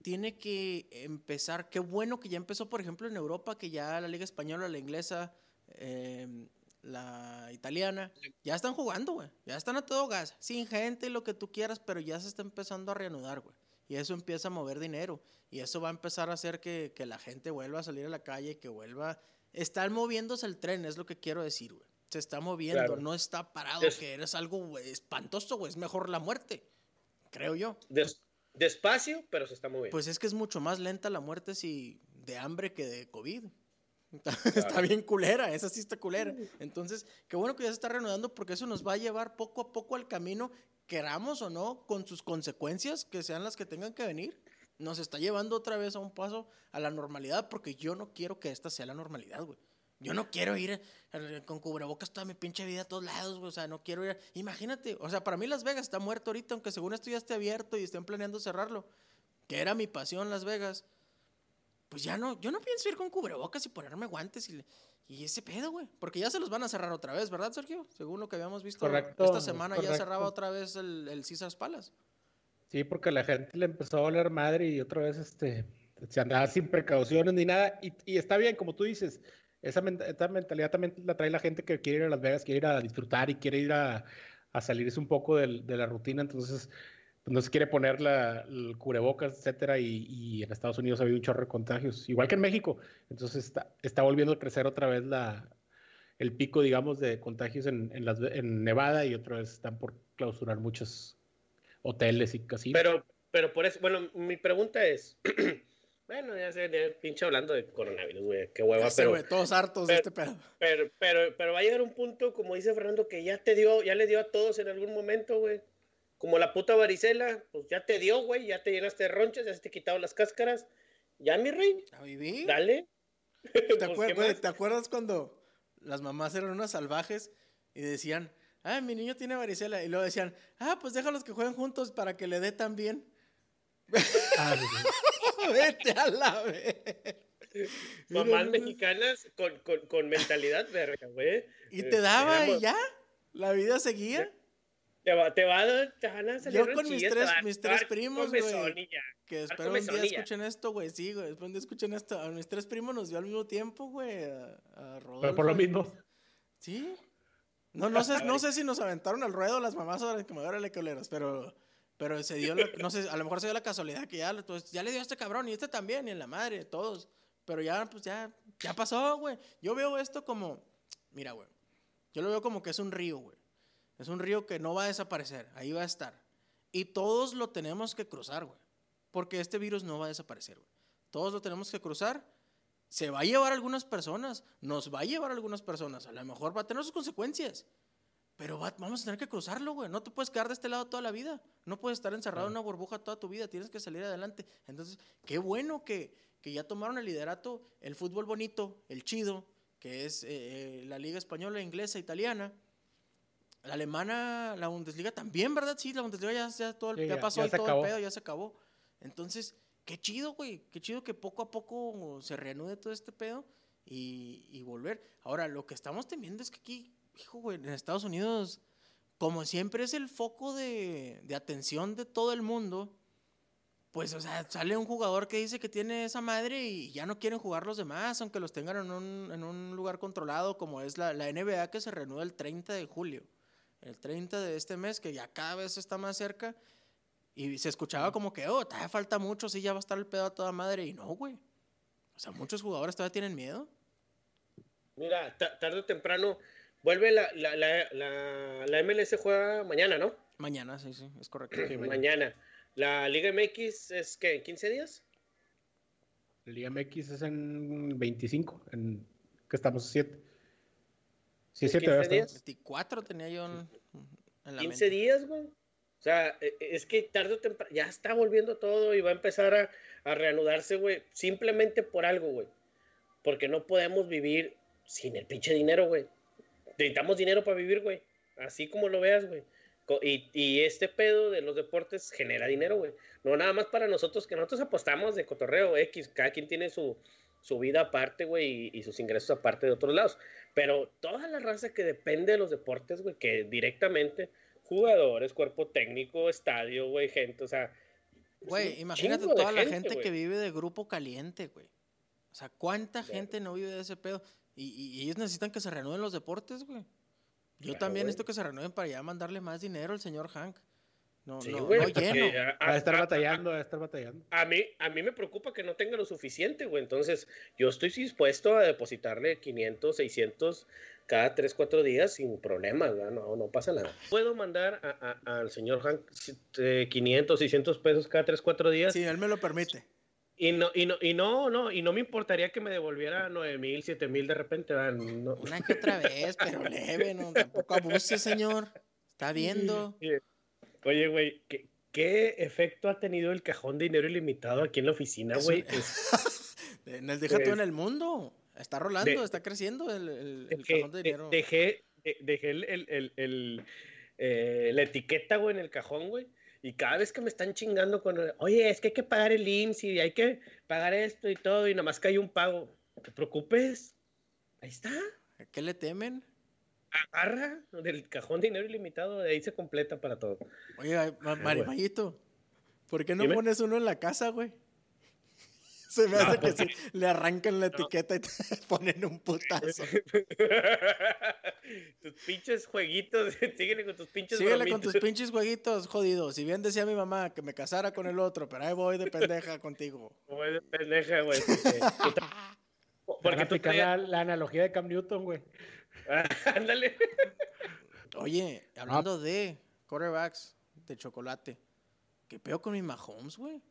tiene que empezar. Qué bueno que ya empezó, por ejemplo, en Europa, que ya la Liga Española, la inglesa, em, la italiana, ya están jugando, güey. Ya están a todo gas, sin gente, lo que tú quieras, pero ya se está empezando a reanudar, güey. Y eso empieza a mover dinero. Y eso va a empezar a hacer que, la gente vuelva a salir a la calle, y que vuelva... Está moviéndose el tren, es lo que quiero decir, güey. Se está moviendo, no está parado, que eres algo espantoso, güey. Es mejor la muerte, creo yo. despacio, pero se está moviendo. Pues es que es mucho más lenta la muerte si de hambre que de COVID. (laughs) Está, bien culera, esa sí está culera. Entonces, qué bueno que ya se está reanudando porque eso nos va a llevar poco a poco al camino, queramos o no, con sus consecuencias, que sean las que tengan que venir nos está llevando otra vez a un paso a la normalidad porque yo no quiero que esta sea la normalidad, güey. Yo no quiero ir eh, con cubrebocas toda mi pinche vida a todos lados, güey. O sea, no quiero ir. Imagínate, o sea, para mí Las Vegas está muerto ahorita, aunque según esto ya esté abierto y estén planeando cerrarlo, que era mi pasión Las Vegas. Pues ya no, yo no pienso ir con cubrebocas y ponerme guantes y, y ese pedo, güey. Porque ya se los van a cerrar otra vez, ¿verdad, Sergio? Según lo que habíamos visto. esta semana ya cerraba otra vez el, el Caesars Palace. Sí, porque la gente le empezó a oler madre y otra vez este, se andaba sin precauciones ni nada. Y, y está bien, como tú dices, esa, mentalidad también la trae la gente que quiere ir a Las Vegas, quiere ir a disfrutar y quiere ir a, a salirse un poco de la rutina. Entonces, no se quiere poner la, el cubrebocas, etcétera. Y, y, en Estados Unidos ha habido un chorro de contagios, igual que en México. Entonces, está, está volviendo a crecer otra vez la, el pico, digamos, de contagios en, en, las, en Nevada y otra vez están por clausurar muchos hoteles y casinos. Pero, pero por eso, bueno, mi pregunta es, (clears throat) bueno, ya sé, pinche hablando de coronavirus, güey, qué hueva, pero... todos hartos de este pedo. Pero, pero, pero va a llegar un punto, como dice Fernando, que ya te dio, ya le dio a todos en algún momento, güey. Como la puta varicela, pues ya te dio, güey, ya te llenaste de ronchas, ya se te quitado las cáscaras. Ya, mi rey. A vivir. Dale. ¿Te, (laughs) pues, ¿Te acuerdas cuando las mamás eran unas salvajes y decían, ah, mi niño tiene varicela. Y luego decían, ah, pues déjalos que jueguen juntos para que le dé también. (laughs) Ah, (laughs) Vete a la vez. Mamás mexicanas con, con, con, mentalidad verga, güey. Y te daba y ya. La vida seguía. Te va, te va, te van a salir Yo con mis tres, mis tres primos, güey. Que espero un día escuchen esto, güey. Sí, güey. Espero un día escuchen esto. A mis tres primos nos dio al mismo tiempo, güey. A, a Rodolfo. Pero por lo mismo. Sí. No, no sé, no sé si nos aventaron al ruedo las mamás ahora que me órale coleros, pero, pero se dio, no sé, a lo mejor se dio la casualidad que ya, pues, ya le dio a este cabrón y este también, y en la madre, todos. Pero ya, pues ya, ya pasó, güey. Yo veo esto como, mira, güey, yo lo veo como que es un río, güey. Es un río que no va a desaparecer, ahí va a estar. Y todos lo tenemos que cruzar, güey. Porque este virus no va a desaparecer, güey. Todos lo tenemos que cruzar se va a llevar a algunas personas, nos va a llevar a algunas personas, a lo mejor va a tener sus consecuencias, pero vamos a tener que cruzarlo, güey. No te puedes quedar de este lado toda la vida. No puedes estar encerrado en una burbuja toda tu vida. Tienes que salir adelante. Entonces, qué bueno que, que ya tomaron el liderato, el fútbol bonito, el chido, que es eh, eh, la liga española, inglesa, italiana. La alemana, la Bundesliga también, ¿verdad? Sí, la Bundesliga ya, ya, todo el, ya, pasó todo el pedo, ya se acabó. Entonces, qué chido, güey, qué chido que poco a poco se reanude todo este pedo y, volver. Ahora, lo que estamos temiendo es que aquí, hijo, güey, en Estados Unidos, como siempre es el foco de, atención de todo el mundo, pues, o sea, sale un jugador que dice que tiene esa madre y ya no quieren jugar los demás, aunque los tengan en un, lugar controlado, como es la, la NBA que se reanuda el 30 de julio. El 30 de este mes, que ya cada vez está más cerca. Y se escuchaba como que, oh, todavía falta mucho, sí, ya va a estar el pedo a toda madre. Y no, güey. O sea, muchos jugadores todavía tienen miedo. Mira, tarde o temprano vuelve la, la, la, la, MLS juega mañana, ¿no? Mañana, sí, sí, es correcto. mañana. ¿La Liga MX es que en 15 días? La Liga MX es en 25, en que estamos 7. Sí, 7 días. 24 tenía yo en, en la 15 días, güey. O sea, e, e, es que tarde o temprano ya está volviendo todo y va a empezar a, a reanudarse, güey. Simplemente por algo, güey. Porque no podemos vivir sin el pinche dinero, güey. Necesitamos dinero para vivir, güey. Así como lo veas, güey. Y, y, este pedo de los deportes genera dinero, güey. No nada más para nosotros, que nosotros apostamos de cotorreo X. Cada quien tiene su, su vida aparte, güey, y, y, sus ingresos aparte de otros lados. Pero toda la raza que depende de los deportes, güey, que directamente, jugadores, cuerpo técnico, estadio, güey, gente, o sea. Güey, imagínate toda la gente, que vive de grupo caliente, güey. O sea, ¿cuánta gente no vive de ese pedo? Y, y, ellos necesitan que se reanuden los deportes, güey. Yo también necesito que se renueven para ya mandarle más dinero al señor Hank. No, no, no lleno. A, a, estar batallando, a, estar batallando. A mí, a mí me preocupa que no tenga lo suficiente, güey. Entonces, yo estoy dispuesto a depositarle 500, 600 cada 3, 4 días sin problemas, No, no pasa nada. ¿Puedo mandar al señor Hank 500, 600 pesos cada 3, 4 días? Sí, él me lo permite. Y no, y no, y no, no, y no me importaría que me devolviera nueve mil, siete mil de repente. No. Una que otra vez, pero leve, no, tampoco abuse, señor. Está viendo. Oye, güey, ¿qué, ¿qué, efecto ha tenido el cajón de dinero ilimitado aquí en la oficina, güey? (laughs) Nos deja todo en el mundo. Está rolando, está creciendo el, el, cajón de dinero. Dejé, dejé el, el, el eh, la etiqueta, güey, en el cajón, güey. Y cada vez que me están chingando con, oye, es que hay que pagar el IMSS y hay que pagar esto y todo, y nada más que hay un pago. No te preocupes. Ahí está. ¿A qué le temen? Agarra del cajón de dinero ilimitado, de ahí se completa para todo. Oye, Marimayito, ¿por qué no pones uno en la casa, güey? (laughs) Se me hace que sí, le arrancan la etiqueta y te (laughs) ponen un putazo. (laughs) tus pinches jueguitos, síguele con tus pinches Síguele con tus pinches jueguitos, jodido. Si bien decía mi mamá que me casara con el otro, pero ahí voy de pendeja contigo. Voy de pendeja, güey. Porque tú la, la, analogía de Cam Newton, güey. (laughs) Ándale. Oye, hablando de quarterbacks de chocolate, ¿qué peor con mi Mahomes, güey?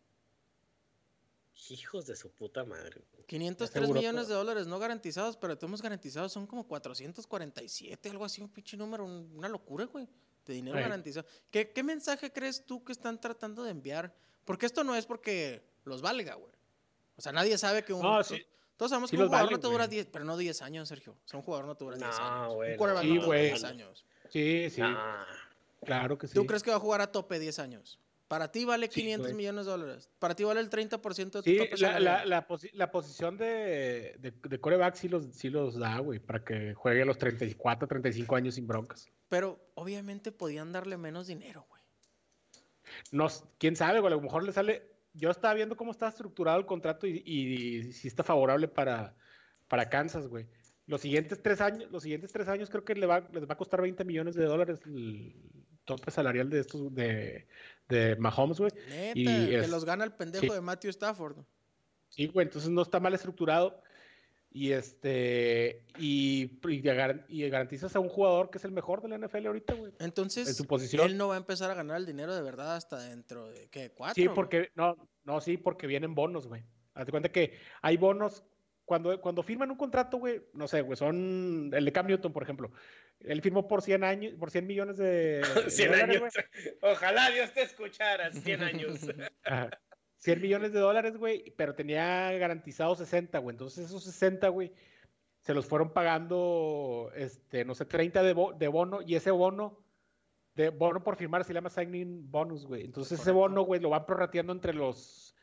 Hijos de su puta madre. 503 millones de dólares no garantizados, pero hemos garantizados son como 447, algo así, un pinche número, una locura, güey, de dinero garantizado. ¿Qué, ¿Qué, mensaje crees tú que están tratando de enviar? Porque esto no es porque los valga, güey. O sea, nadie sabe que un... Todos sabemos que un jugador no te dura 10, pero no 10 años, Sergio. O sea, un jugador no te dura 10 años. un quarterback sí, no te 10 años. Sí, sí. Claro que sí. ¿Tú crees que va a jugar a tope 10 años? Para ti vale 500 millones de dólares. Para ti vale el 30% de tu sí, la, la, la, la, posición de, de, de, coreback sí los, sí los da, güey, para que juegue a los 34, 35 años sin broncas. Pero obviamente podían darle menos dinero, güey. No, quién sabe, güey, a lo mejor le sale. Yo estaba viendo cómo está estructurado el contrato y, y, si está favorable para, para Kansas, güey. Los siguientes tres años, los siguientes tres años creo que le va, les va a costar 20 millones de dólares el tope salarial de estos de, de Mahomes, güey. y que los gana el pendejo de Matthew Stafford. Sí, güey, entonces no está mal estructurado. Y este y, y, garantizas a un jugador que es el mejor de la NFL ahorita, güey. Entonces, en su posición. él no va a empezar a ganar el dinero de verdad hasta dentro de ¿qué? ¿Cuatro? Sí, porque no, no, sí, porque vienen bonos, güey. Hazte cuenta que hay bonos cuando, cuando firman un contrato, güey, no sé, güey, son el de Cam Newton, por ejemplo. Él firmó por 100 años, por 100 millones de (laughs) 100 años. Ojalá Dios te escuchara, 100 años. 100 millones de dólares, güey, pero tenía garantizado 60, güey. Entonces esos 60, güey, se los fueron pagando, este, no sé, 30 de, de bono y ese bono de bono por firmar se llama signing bonus, güey. Entonces ese bono, güey, lo van prorrateando entre los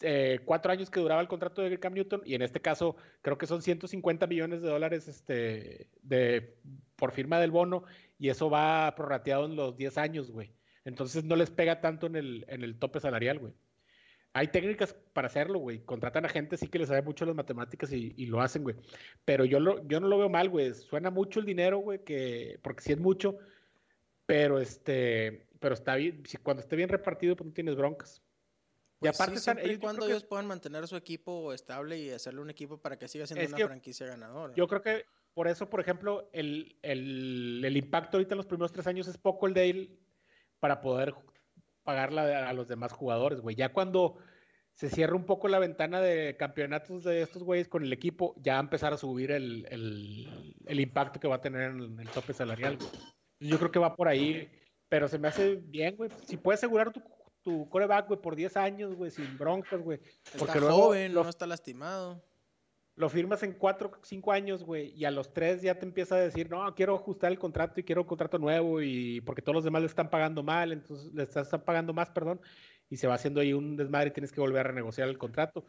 eh, cuatro años que duraba el contrato de Cam Newton y en este caso creo que son 150 millones de dólares este, de, por firma del bono y eso va prorrateado en los 10 años, güey. Entonces no les pega tanto en el, en el tope salarial, güey. Hay técnicas para hacerlo, güey. Contratan a gente sí que les sabe mucho las matemáticas y, y lo hacen, güey. Pero yo, lo, yo no lo veo mal, güey. Suena mucho el dinero, güey, que, porque si es mucho, Pero este, pero está bien, si cuando esté bien repartido, pues no tienes broncas. y pues aparte están, siempre y cuando ellos puedan mantener su equipo estable y hacerle un equipo para que siga siendo una franquicia ganadora. Yo creo que por eso, por ejemplo, el, el, el, impacto ahorita en los primeros tres años es poco el de él para poder pagarla a los demás jugadores, güey. Ya cuando se cierra un poco la ventana de campeonatos de estos güeyes con el equipo, ya va a empezar a subir el, el, el impacto que va a tener en el tope salarial. Yo creo que va por ahí, pero se me hace bien, güey. Si puedes asegurar tu, tu coreback, güey, por 10 años, güey, sin broncas, güey. Porque está joven, no está lastimado. Lo firmas en 4, 5 años, güey, y a los 3 ya te empieza a decir, no, quiero ajustar el contrato y quiero un contrato nuevo, y porque todos los demás le están pagando mal, entonces le están pagando más, perdón, y se va haciendo ahí un desmadre y tienes que volver a renegociar el contrato.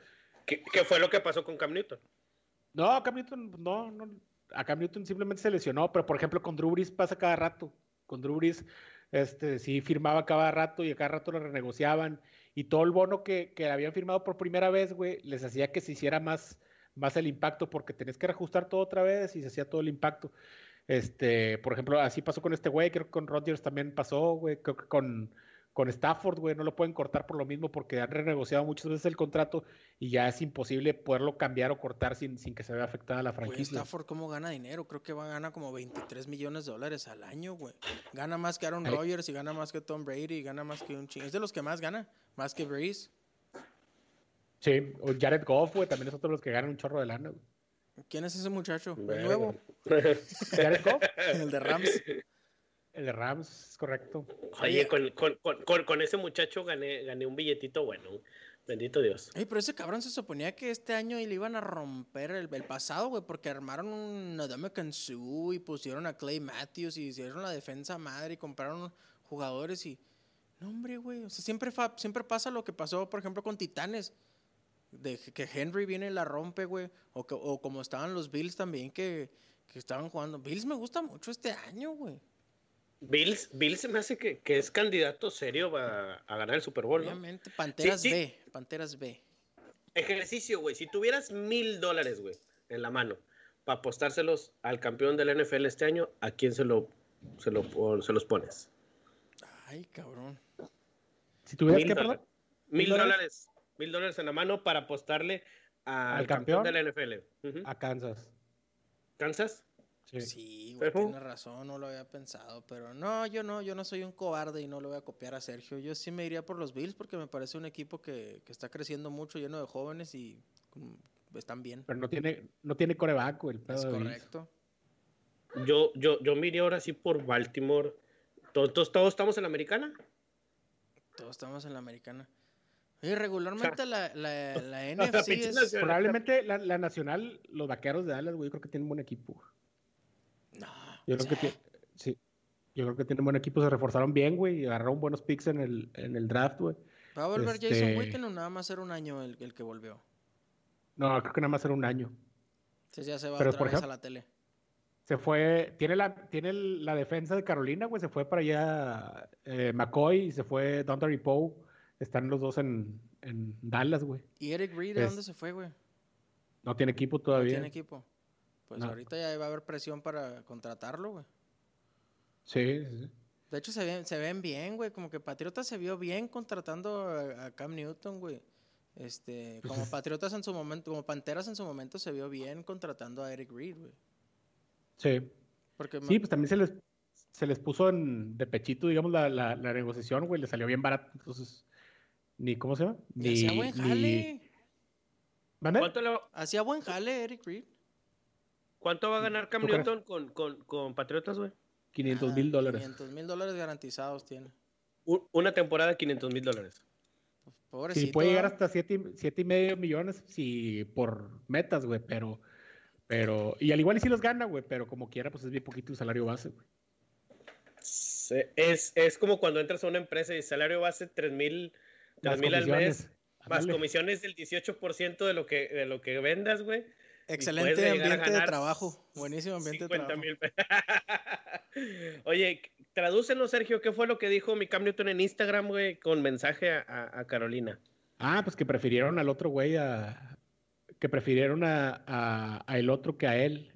¿Qué, qué fue lo que pasó con Cam Newton? No, Cam Newton, no, no, a Cam Newton simplemente se lesionó, pero por ejemplo con Drew Brees pasa cada rato. Con Drew Brees, este, sí firmaba cada rato y a cada rato lo renegociaban y todo el bono que, que habían firmado por primera vez, güey, les hacía que se hiciera más, más el impacto porque tenés que reajustar todo otra vez y se hacía todo el impacto. Este, por ejemplo, así pasó con este güey, creo que con Rodgers también pasó, güey, creo que con, con Stafford, güey, no lo pueden cortar por lo mismo porque han renegociado muchas veces el contrato y ya es imposible poderlo cambiar o cortar sin, sin que se vea afectada la franquicia. Stafford, ¿cómo gana dinero? Creo que va, gana como 23 millones de dólares al año, güey. Gana más que Aaron Rodgers y gana más que Tom Brady y gana más que un ching. Es de los que más gana, más que Breeze. Sí, o Jared Goff, güey, también es otro de los que ganan un chorro de lana, güey. ¿Quién es ese muchacho? ¿El nuevo? (laughs) ¿Jared Goff? (laughs) El de Rams. El de Rams, es correcto. Oye, con, con, con, con, ese muchacho gané, gané un billetito bueno. Bendito Dios. Ey, pero ese cabrón se suponía que este año le iban a romper el, el pasado, güey, porque armaron un Adame Kansu y pusieron a Clay Matthews y hicieron la defensa madre y compraron jugadores y. No, hombre, güey. O sea, siempre, fa, siempre pasa lo que pasó, por ejemplo, con Titanes. De que Henry viene y la rompe, güey. O, que, o como estaban los Bills también, que, que estaban jugando. Bills me gusta mucho este año, güey. Bills, Bills se me hace que, que es candidato serio a, a, ganar el Super Bowl. Obviamente, Panteras sí, sí. B, Panteras B. Ejercicio, güey. Si tuvieras mil dólares, güey, en la mano, para apostárselos al campeón del NFL este año, ¿a quién se, lo, se, lo, se los pones? Ay, cabrón. Si tuvieras que, perdón. Mil dólares. Mil dólares en la mano para apostarle a, al campeón, campeón, del NFL. Uh -huh. A Kansas. ¿Kansas? Sí, sí güey, tienes razón, no lo había pensado, pero no, yo no, yo no soy un cobarde y no lo voy a copiar a Sergio. Yo sí me iría por los Bills porque me parece un equipo que, que está creciendo mucho, lleno de jóvenes y um, están bien. Pero no tiene, no tiene coreback, el Es correcto. Yo, yo, yo me iría ahora sí por Baltimore. ¿Todos, todos estamos en la americana? Todos estamos en la americana. Oye, regularmente (laughs) o la, la, la, NFC es... Probablemente la, la, nacional, los vaqueros de Dallas, güey, yo creo que tienen buen equipo. No. Yo creo, que sí. Yo creo que tienen buen equipo, se reforzaron bien, güey, y agarraron buenos picks en el, en el draft, güey. ¿Va a volver este... Jason Witten o nada más era un año el, el, que volvió? No, creo que nada más era un año. Entonces ya se va Pero, otra vez ejemplo, a la tele. Se fue, tiene la, tiene la defensa de Carolina, güey, se fue para allá eh, McCoy y se fue Donta Poe. Están los dos en, en Dallas, güey. ¿Y Eric Reed de es... dónde se fue, güey? No tiene equipo todavía. No tiene equipo. Pues no. ahorita ya va a haber presión para contratarlo, güey. Sí, sí. De hecho, se ven, se ven bien, güey. Como que Patriota se vio bien contratando a, a Cam Newton, güey. Este, como Patriotas en su momento, como Panteras en su momento se vio bien contratando a Eric Reed, güey. Sí. Porque sí, pues también se les, se les puso en, de pechito, digamos, la, la, la negociación, güey. Le salió bien barato. Entonces, ni, ¿cómo se llama? Ni, hacía buen jale. Ni... ¿Cuánto lo... Hacía buen jale, Eric Reed. ¿Cuánto va a ganar Cam Newton con, con, con, Patriotas, güey? 500 mil ah, dólares. 500 mil dólares garantizados tiene. Una temporada, 500 mil dólares. Pobrecito. Sí, puede llegar hasta 7 y medio millones si por metas, güey, pero, pero, y al igual y si los gana, güey, pero como quiera, pues es bien poquito el salario base, güey. Es, es como cuando entras a una empresa y salario base 3 mil al mes, más comisiones del 18% de lo que, de lo que vendas, güey. Excelente ambiente de trabajo. Buenísimo ambiente de trabajo. Mil... (laughs) Oye, tradúcenos, Sergio, ¿qué fue lo que dijo mi Cam Newton en Instagram, güey, con mensaje a, a, Carolina? Ah, pues que prefirieron al otro güey a. Que prefirieron a, a, a, el otro que a él.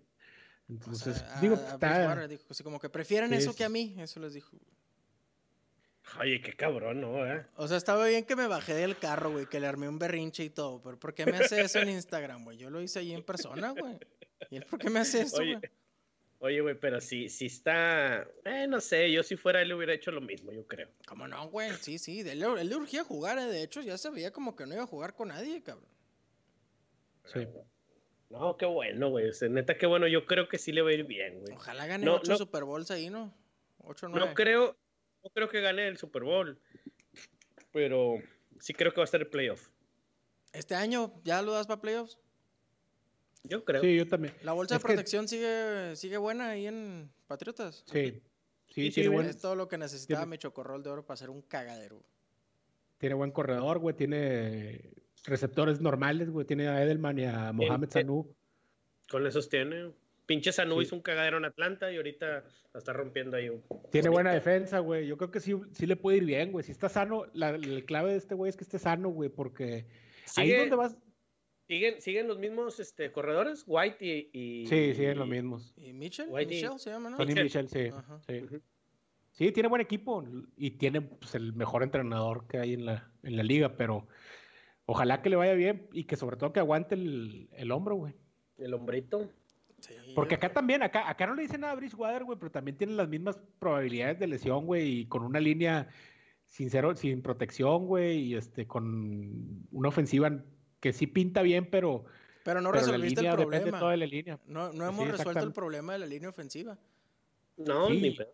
Entonces, O sea, digo, a- a está- dijo así como que prefieren Sí, eso que a mí. Eso les dijo. Oye, qué cabrón, ¿no? eh? O sea, estaba bien que me bajé del carro, güey, que le armé un berrinche y todo, pero ¿por qué me hace eso en Instagram, güey? Yo lo hice ahí en persona, güey. ¿Y él por qué me hace eso, Oye, güey? Oye, güey, pero si, si está. Eh, no sé, yo si fuera él hubiera hecho lo mismo, yo creo. ¿Cómo no, güey? Sí, sí, él, le- él le urgía jugar, eh, de hecho, ya se veía como que no iba a jugar con nadie, cabrón. sí. No, qué bueno, güey. O sea, neta, qué bueno. Yo creo que sí le va a ir bien, güey. Ojalá gane No, ocho no. Super Bowls ahí, ¿no? Ocho, nueve. No creo, no creo que gane el Super Bowl. Pero sí creo que va a estar el playoff. ¿Este año ya lo das para playoffs? Yo creo. Sí, yo también. ¿La bolsa Es de que- protección sigue, sigue buena ahí en Patriotas? Sí. Sí, Sí, tiene, sí, buen, Es todo lo que necesitaba tiene- mi chocorrol de oro para hacer un cagadero. tiene buen corredor, güey. Tiene receptores normales, güey. Tiene a Edelman y a Mohamed Sanu. Con esos tiene. Pinche Sanu Sí. hizo un cagadero en Atlanta y ahorita la está rompiendo ahí. un- Tiene buena defensa, güey. Yo creo que sí, sí le puede ir bien, güey. Si está sano, la, el clave de este güey es que esté sano, güey, porque ahí Sigue- es donde vas. ¿Siguen, siguen los mismos este, corredores? White y. y- Sí, siguen los mismos. ¿Y Mitchell? Whitey. Michelle se llama, ¿no? Sonny Mitchell. Michel, sí. Ajá. Sí. Ujú. Sí, tiene buen equipo y tiene pues, el mejor entrenador que hay en la, en la liga, pero ojalá que le vaya bien y que sobre todo que aguante el, el hombro, güey. El hombrito. Sí, Porque acá también, acá, acá no le dicen nada a Bridgewater, güey, pero también tiene las mismas probabilidades de lesión, güey, y con una línea sin cero, sin protección, güey, y este, con una ofensiva que sí pinta bien, pero, Pero no pero resolviste el línea problema. toda de la línea. No, no Sí, hemos resuelto el problema de la línea ofensiva. No, Sí. ni pedo.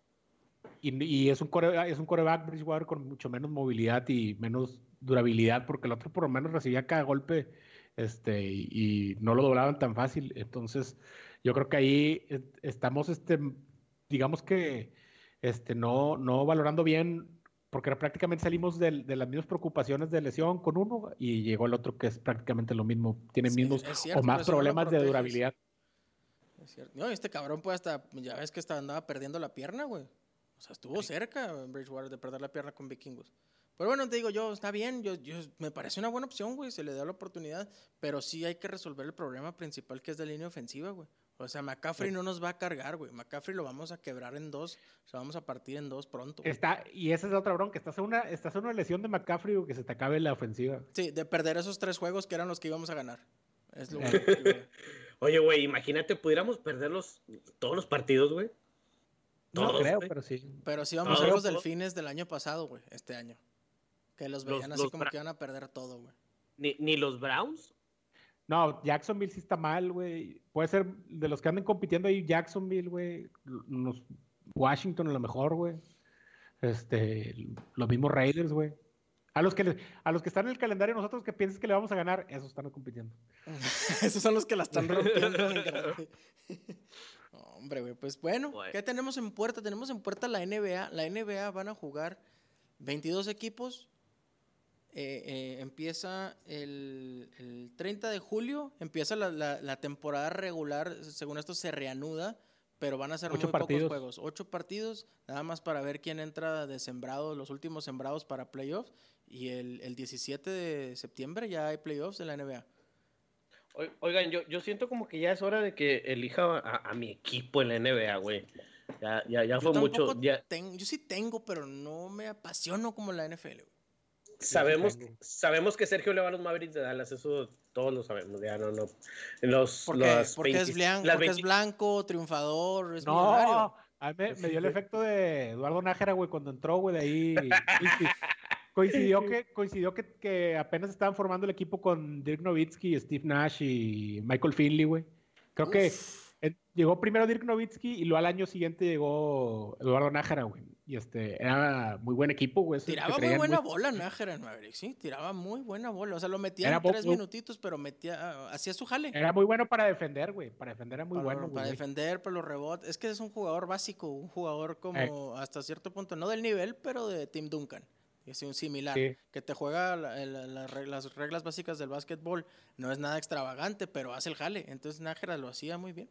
Y, y es un core, es un coreback Bridgewater con mucho menos movilidad y menos durabilidad, porque el otro por lo menos recibía cada golpe este, y, y no lo doblaban tan fácil. Entonces, yo creo que ahí eh, estamos, este, digamos que este, no, no valorando bien, porque prácticamente salimos de, las mismas preocupaciones de lesión con uno y llegó el otro que es prácticamente lo mismo, tiene Sí, mismos cierto, o más problemas de durabilidad. Es cierto. No, este cabrón pues hasta, ya ves que andaba perdiendo la pierna, güey. O sea, estuvo cerca Bridgewater de perder la pierna con Vikingos. Pero bueno, te digo yo, está bien, yo, yo, me parece una buena opción, güey, se le da la oportunidad, pero sí hay que resolver el problema principal que es de línea ofensiva, güey. O sea, McCaffrey no nos va a cargar, güey. McCaffrey lo vamos a quebrar en dos, o sea, vamos a partir en dos pronto. güey. Está, y esa es otra bronca, estás en una, estás en una lesión de McCaffrey o que se te acabe la ofensiva. Sí, de perder esos tres juegos que eran los que íbamos a ganar. Es lo Eh. único que, güey. (laughs) Oye, güey, imagínate, pudiéramos perder los, todos los partidos, güey. No creo, güey. pero sí. Pero sí vamos a los delfines del año pasado, güey, este año. Que los Los- veían así los como que iban a perder todo, güey. Ni, ni los Browns. No, Jacksonville sí está mal, güey. Puede ser de los que anden compitiendo ahí, Jacksonville, güey. Washington a lo mejor, güey. Este, los mismos Raiders, güey. A los que a los que están en el calendario nosotros que piensas que le vamos a ganar, esos están compitiendo. (laughs) Esos son los que la están rompiendo. (laughs) (laughs) No, hombre, güey. Pues bueno, Bueno. ¿qué tenemos en puerta? Tenemos en puerta la NBA. La NBA van a jugar 22 equipos. Eh, eh, empieza el, el 30 de julio. Empieza la, la- la temporada regular. Según esto se reanuda. Pero van a ser Ocho muy partidos. pocos juegos. Ocho partidos. Nada más para ver quién entra de sembrado. Los últimos sembrados para playoffs. Y el, el 17 de septiembre ya hay playoffs de la NBA. Oi- Oigan, yo, yo siento como que ya es hora de que elija a, a mi equipo en la NBA, güey. Ya, ya, ya Yo fue mucho. tampoco Ya ten- yo sí tengo, pero no me apasiono como la NFL. güey. Sabemos, sabemos que Sergio le va a los Mavericks de Dallas, eso todos lo sabemos. Ya no, no. Los, Porque, las porque, es, 20 blanco, las porque es 20 blanco, triunfador, es millonario. No, a mí me, me dio el efecto de Eduardo Nájera, güey, cuando entró, güey, de ahí. (laughs) coinci- Coincidió que, coincidió que, que apenas estaban formando el equipo con Dirk Nowitzki, Steve Nash y Michael Finley, güey. Creo que eh, llegó primero Dirk Nowitzki y luego al año siguiente llegó Eduardo Nájera, güey. Y este, era muy buen equipo, güey. Tiraba muy buena bola Nájera en Maverick, sí, tiraba muy buena bola. O sea, lo metía Era en tres minutitos, pero metía, hacía su jale. Era muy bueno para defender, güey. Para defender era muy para, bueno, para güey. defender, para los rebotes. Es que es un jugador básico, un jugador como hasta cierto punto, no del nivel, pero de Tim Duncan. Es un similar, Sí. que te juega la- la- la reg- las reglas básicas del básquetbol. No es nada extravagante, pero hace el jale. Entonces Nájera lo hacía muy bien.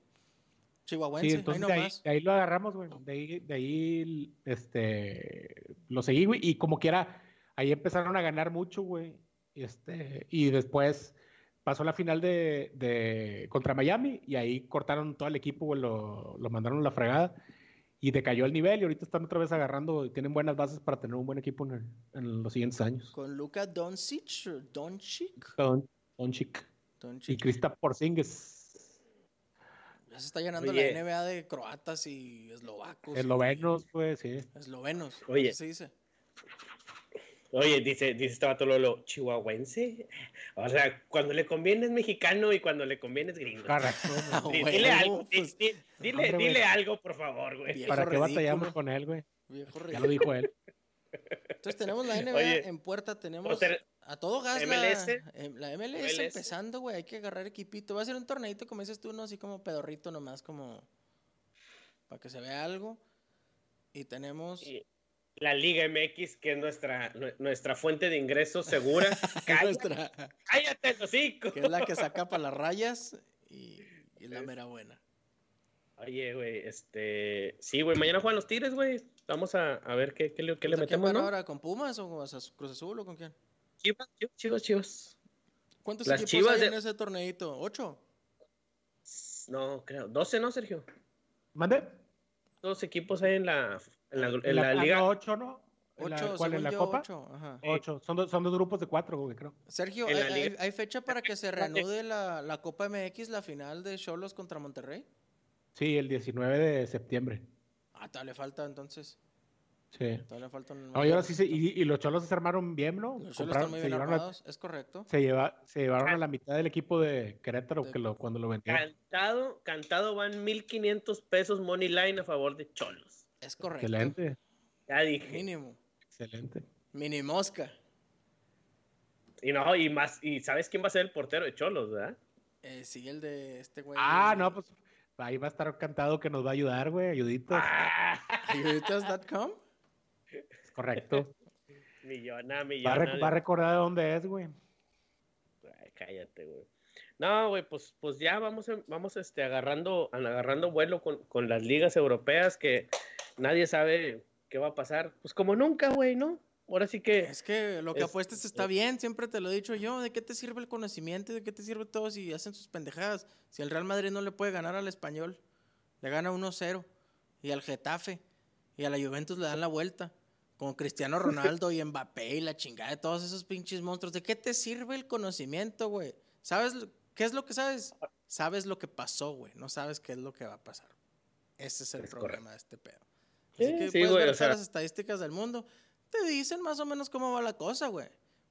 Chihuahuense, Sí, ahí entonces de ahí, de ahí lo agarramos, güey. De ahí, de ahí, este, lo seguí, güey. Y como quiera, ahí empezaron a ganar mucho, güey. Este, y después pasó la final de, de contra Miami y ahí cortaron todo el equipo, güey, lo, lo mandaron a la fregada y decayó el nivel y ahorita están otra vez agarrando y tienen buenas bases para tener un buen equipo en, el- en los siguientes años. Con Luka Doncic, Doncic, Don, Doncic y. Krista Porzingis, Ya se está llenando Oye. la NBA de croatas y eslovacos. y eslovenos, pues sí. Eslovenos. Oye. ¿qué se dice? Oye, dice, dice este vato Lolo, chihuahuense. O sea, cuando le conviene es mexicano y cuando le conviene es gringo. Huevo, (laughs) dile algo, di- pues. di- dile, Hombre, dile algo, por favor, güey. ¿Para qué ridículo. batallamos con él, güey? Ya lo dijo él. Entonces tenemos la NBA Oye. en puerta, tenemos a todo gas MLS. La, em, la MLS, MLS. empezando, güey, hay que agarrar equipito. Va a ser un torneito, como dices tú, no así como pedorrito nomás, como para que se vea algo. Y tenemos Y la Liga MX, que es nuestra, nue- nuestra fuente de ingresos segura. (laughs) Cállate, cállate, el hocico. que es la que saca para las rayas y, y la mera buena. Oye, güey, este... Sí, güey, mañana juegan los Tigres, güey. Vamos a, a ver qué, qué le, qué le ¿Contra quién metemos, ¿no? ahora? ¿Con Pumas o con Cruz Azul o con quién? Chivas, chivas, chivas. ¿Cuántos Las equipos Chivas hay de- en ese torneito? ¿Ocho? No, creo. 12, ¿no, Sergio? ¿Mande? Dos equipos hay en la, en la, en En la liga. ocho, ¿no? ¿En la- Ocho, ¿Cuál? ¿En la yo, Copa? ocho. Ajá. Ocho. Son, dos- son dos grupos de cuatro, güey, creo. Sergio, En ¿hay, la hay- liga. hay fecha para que se (laughs) reanude la, la Copa MX, la final de Cholos contra Monterrey? Sí, el 19 de septiembre. Ah, todavía falta entonces. Sí. Todavía falta un. No, y ahora sí se, y, y los cholos se armaron bien, ¿no? Los Cholos Compraron- están muy bien armados, es correcto. se, lleva- se llevaron a la mitad del equipo de Querétaro De- que lo, cuando lo vendieron. Cantado, cantado van 1500 pesos money line a favor de Cholos. Es correcto. Excelente, Ya dije. Mínimo. excelente. Mini mosca. Y no, y más, y ¿sabes quién va a ser el portero de Cholos, verdad? Eh, sí, el de este güey. Ah, no, pues ahí va a estar cantado que nos va a ayudar, güey, ayuditos. Ah, Ayuditas.com. Es correcto. (laughs) millona, Va a, millona. va a recordar dónde es, güey. Ay, cállate, güey. No, güey, pues, pues ya vamos, vamos este, agarrando, agarrando vuelo con, con las ligas europeas que nadie sabe qué va a pasar. Pues como nunca, güey, ¿no? Ahora sí que... Es que lo que Es- apuestes está bien, siempre te lo he dicho yo. ¿De qué te sirve el conocimiento de qué te sirve todo si hacen sus pendejadas? Si el Real Madrid no le puede ganar al Español, le gana 1-0. Y al Getafe y a la Juventus le dan la vuelta. Con Cristiano Ronaldo y Mbappé y la chingada de todos esos pinches monstruos. ¿De qué te sirve el conocimiento, güey? ¿Sabes lo- qué es lo que sabes? Sabes lo que pasó, güey. No sabes qué es lo que va a pasar. Ese es el Es problema de este pedo. Sí, Así que sí, puedes güey, ver o sea- todas las estadísticas del mundo. Te dicen más o menos cómo va la cosa, güey.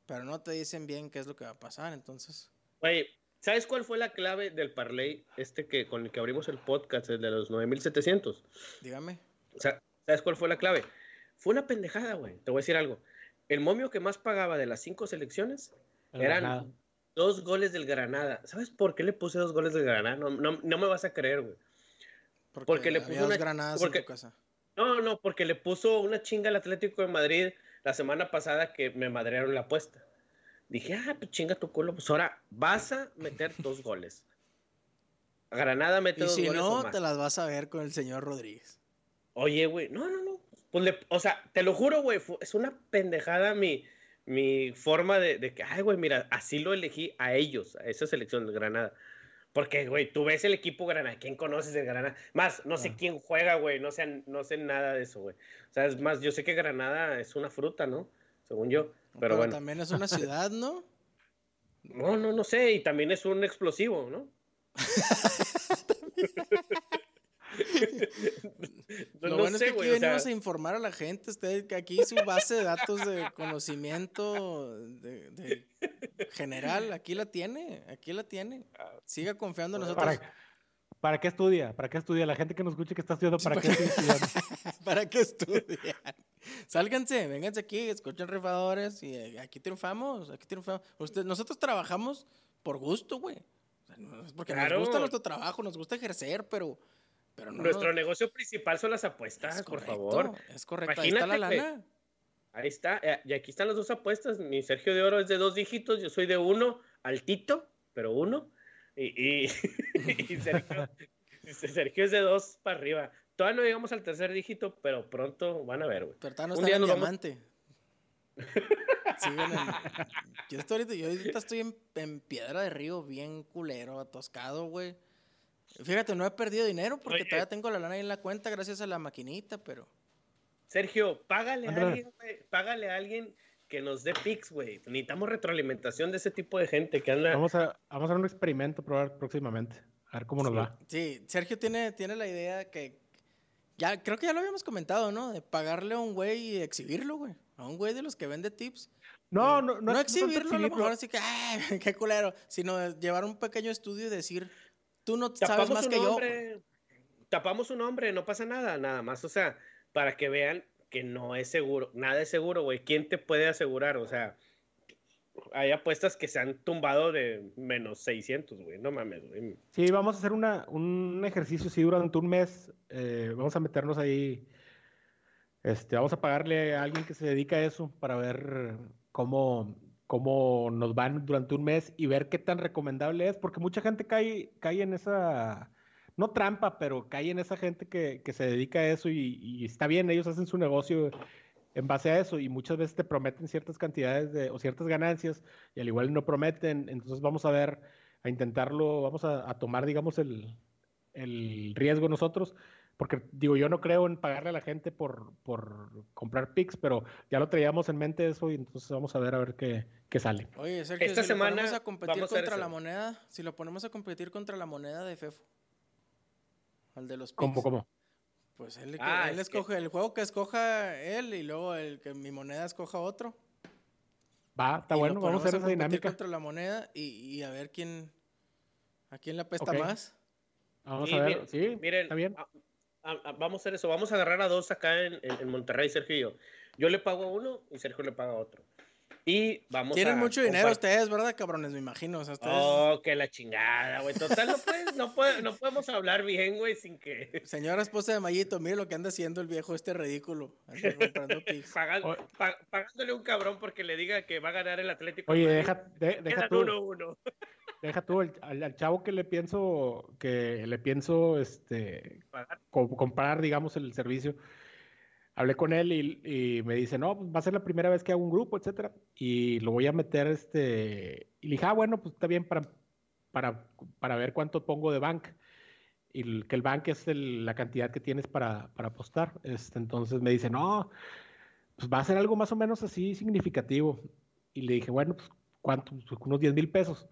Pero no te dicen bien qué es lo que va a pasar, entonces. Güey, ¿sabes cuál fue la clave del parlay este que con el que abrimos el podcast, el de los 9700? Dígame. O sea, ¿sabes cuál fue la clave? Fue una pendejada, güey. Te voy a decir algo. El momio que más pagaba de las cinco selecciones El eran Granada. dos goles del Granada. ¿Sabes por qué le puse dos goles del Granada? No, no, no me vas a creer, güey. Porque, Porque le dos una- granadas porque- en tu casa. No, no, porque le puso una chinga al Atlético de Madrid la semana pasada que me madrearon la apuesta. Dije, ah, pues chinga tu culo, pues ahora vas a meter (laughs) dos goles. Granada mete Y dos si goles o no, más. te las vas a ver con el señor Rodríguez. Oye, güey, no, no, no. Pues le- o sea, te lo juro, güey, es una pendejada mi, mi forma de, de que, ay, güey, mira, así lo elegí a ellos, a esa selección de Granada. Porque, güey, tú ves el equipo Granada, ¿quién conoces de Granada? Más, no sé Ah. quién juega, güey, no sé, no sé nada de eso, güey. O sea, es más, yo sé que Granada es una fruta, ¿no? Según yo. Pero, Pero, bueno, también es una ciudad, ¿no? no, no, no sé, y también es un explosivo, ¿no? (laughs) (laughs) (laughs) No- Lo no bueno sé, es que aquí güey, o sea- venimos a informar a la gente. Usted, que aquí su base de datos de (laughs) conocimiento de, de general, aquí la tiene, aquí la tiene. Siga confiando en nosotros. ¿Para, ¿Para qué estudia? ¿Para qué estudia? La gente que nos escuche que está estudiando, ¿para qué para- (laughs) sigue estudiando? ¿Para qué estudian? Sálganse, vénganse aquí, escuchen rifadores y eh, aquí triunfamos, aquí triunfamos. Usted, nosotros trabajamos por gusto, güey. O sea, no es porque Claro. nos gusta nuestro trabajo, nos gusta ejercer, pero, pero no. Nuestro negocio principal son las apuestas, es por favor. Es correcto, ahí está la Imagínate, lana. Ahí está, eh, y aquí están las dos apuestas. Mi Sergio de Oro es de dos dígitos, yo soy de uno, altito, pero uno. Y, y, (laughs) y Sergio, (laughs) Sergio es de dos para arriba. Todavía no llegamos al tercer dígito, pero pronto van a ver, güey. Pero no Un está día en nos vamos- diamante. (laughs) sigan en... Yo, estoy ahorita, yo ahorita estoy en, en Piedra de Río bien culero, atoscado, güey. Fíjate, no he perdido dinero porque Oye. todavía tengo la lana ahí en la cuenta gracias a la maquinita, pero... Sergio, págale a alguien, güey. Págale a alguien que nos dé pics, güey. Necesitamos retroalimentación de ese tipo de gente que anda. Vamos a, vamos a hacer un experimento probar próximamente. A ver cómo nos Sí. va. Sí, Sergio tiene, tiene la idea que... Ya, creo que ya lo habíamos comentado, ¿no? De pagarle a un güey y exhibirlo, güey. A un güey de los que vende tips. No, no, no. No, es- no exhibirlo, a lo exhibirlo. mejor así que, ¡ay, (laughs) qué culero! Sino llevar un pequeño estudio y decir, tú no sabes Tapamos más su que yo. Tapamos su nombre, no pasa nada, nada más. O sea, para que vean que no es seguro. Nada es seguro, güey. ¿Quién te puede asegurar? O sea, hay apuestas que se han tumbado de menos 600, güey. No mames, güey. Sí, vamos a hacer una, un ejercicio, sí, durante un mes. eh, vamos a meternos ahí. Este, vamos a pagarle a alguien que se dedica a eso para ver cómo, cómo nos van durante un mes y ver qué tan recomendable es, porque mucha gente cae, cae en esa, no trampa, pero cae en esa gente que, que se dedica a eso y, y está bien, ellos hacen su negocio en base a eso y muchas veces te prometen ciertas cantidades de, o ciertas ganancias y al igual no prometen, entonces vamos a ver, a intentarlo, vamos a, a tomar, digamos, el, el riesgo nosotros, porque digo, yo no creo en pagarle a la gente por, por comprar pics, pero ya lo traíamos en mente eso y entonces vamos a ver a ver qué, qué sale. Oye, Sergio, Esta si semana lo ponemos a competir vamos contra la moneda, si lo ponemos a competir contra la moneda de Fefo, al de los ¿Cómo, picks, cómo? pues él, Ah, él es que- escoge el juego que escoja él y luego el que mi moneda escoja otro. Va, está y lo bueno, vamos a hacer esa competir dinámica. contra la moneda y, y a ver quién, a quién le apesta Ok. más. Vamos Sí, a ver, miren, sí, miren, está bien. a- a- a- vamos a hacer eso. Vamos a agarrar a dos acá en, en- en Monterrey, Sergio y yo. Yo le pago a uno y Sergio le paga a otro. Y vamos Tienen a mucho dinero ustedes, ¿verdad, cabrones? Me imagino. O sea, ustedes, Oh, que la chingada, güey. Total, no, puedes- no, puede- no podemos hablar bien, güey, sin que... Señora esposa de Mayito, mire lo que anda haciendo el viejo este ridículo. Anda comprando (laughs) pics. Pagan- O- pa- pagándole un cabrón porque le diga que va a ganar el Atlético. Oye, de deja, de- deja tú, uno, uno. Deja tú, al, al chavo que le pienso, que le pienso, este, co- comprar, digamos, el servicio. Hablé con él y, y me dice, no, pues va a ser la primera vez que hago un grupo, etcétera, y lo voy a meter, este, y le dije, ah, bueno, pues está bien para, para, para ver cuánto pongo de bank. Y el- que el bank es el- la cantidad que tienes para, para apostar. Este, entonces me dice, no, pues va a ser algo más o menos así significativo. Y le dije, bueno, pues, ¿cuánto? Pues, unos 10 mil pesos.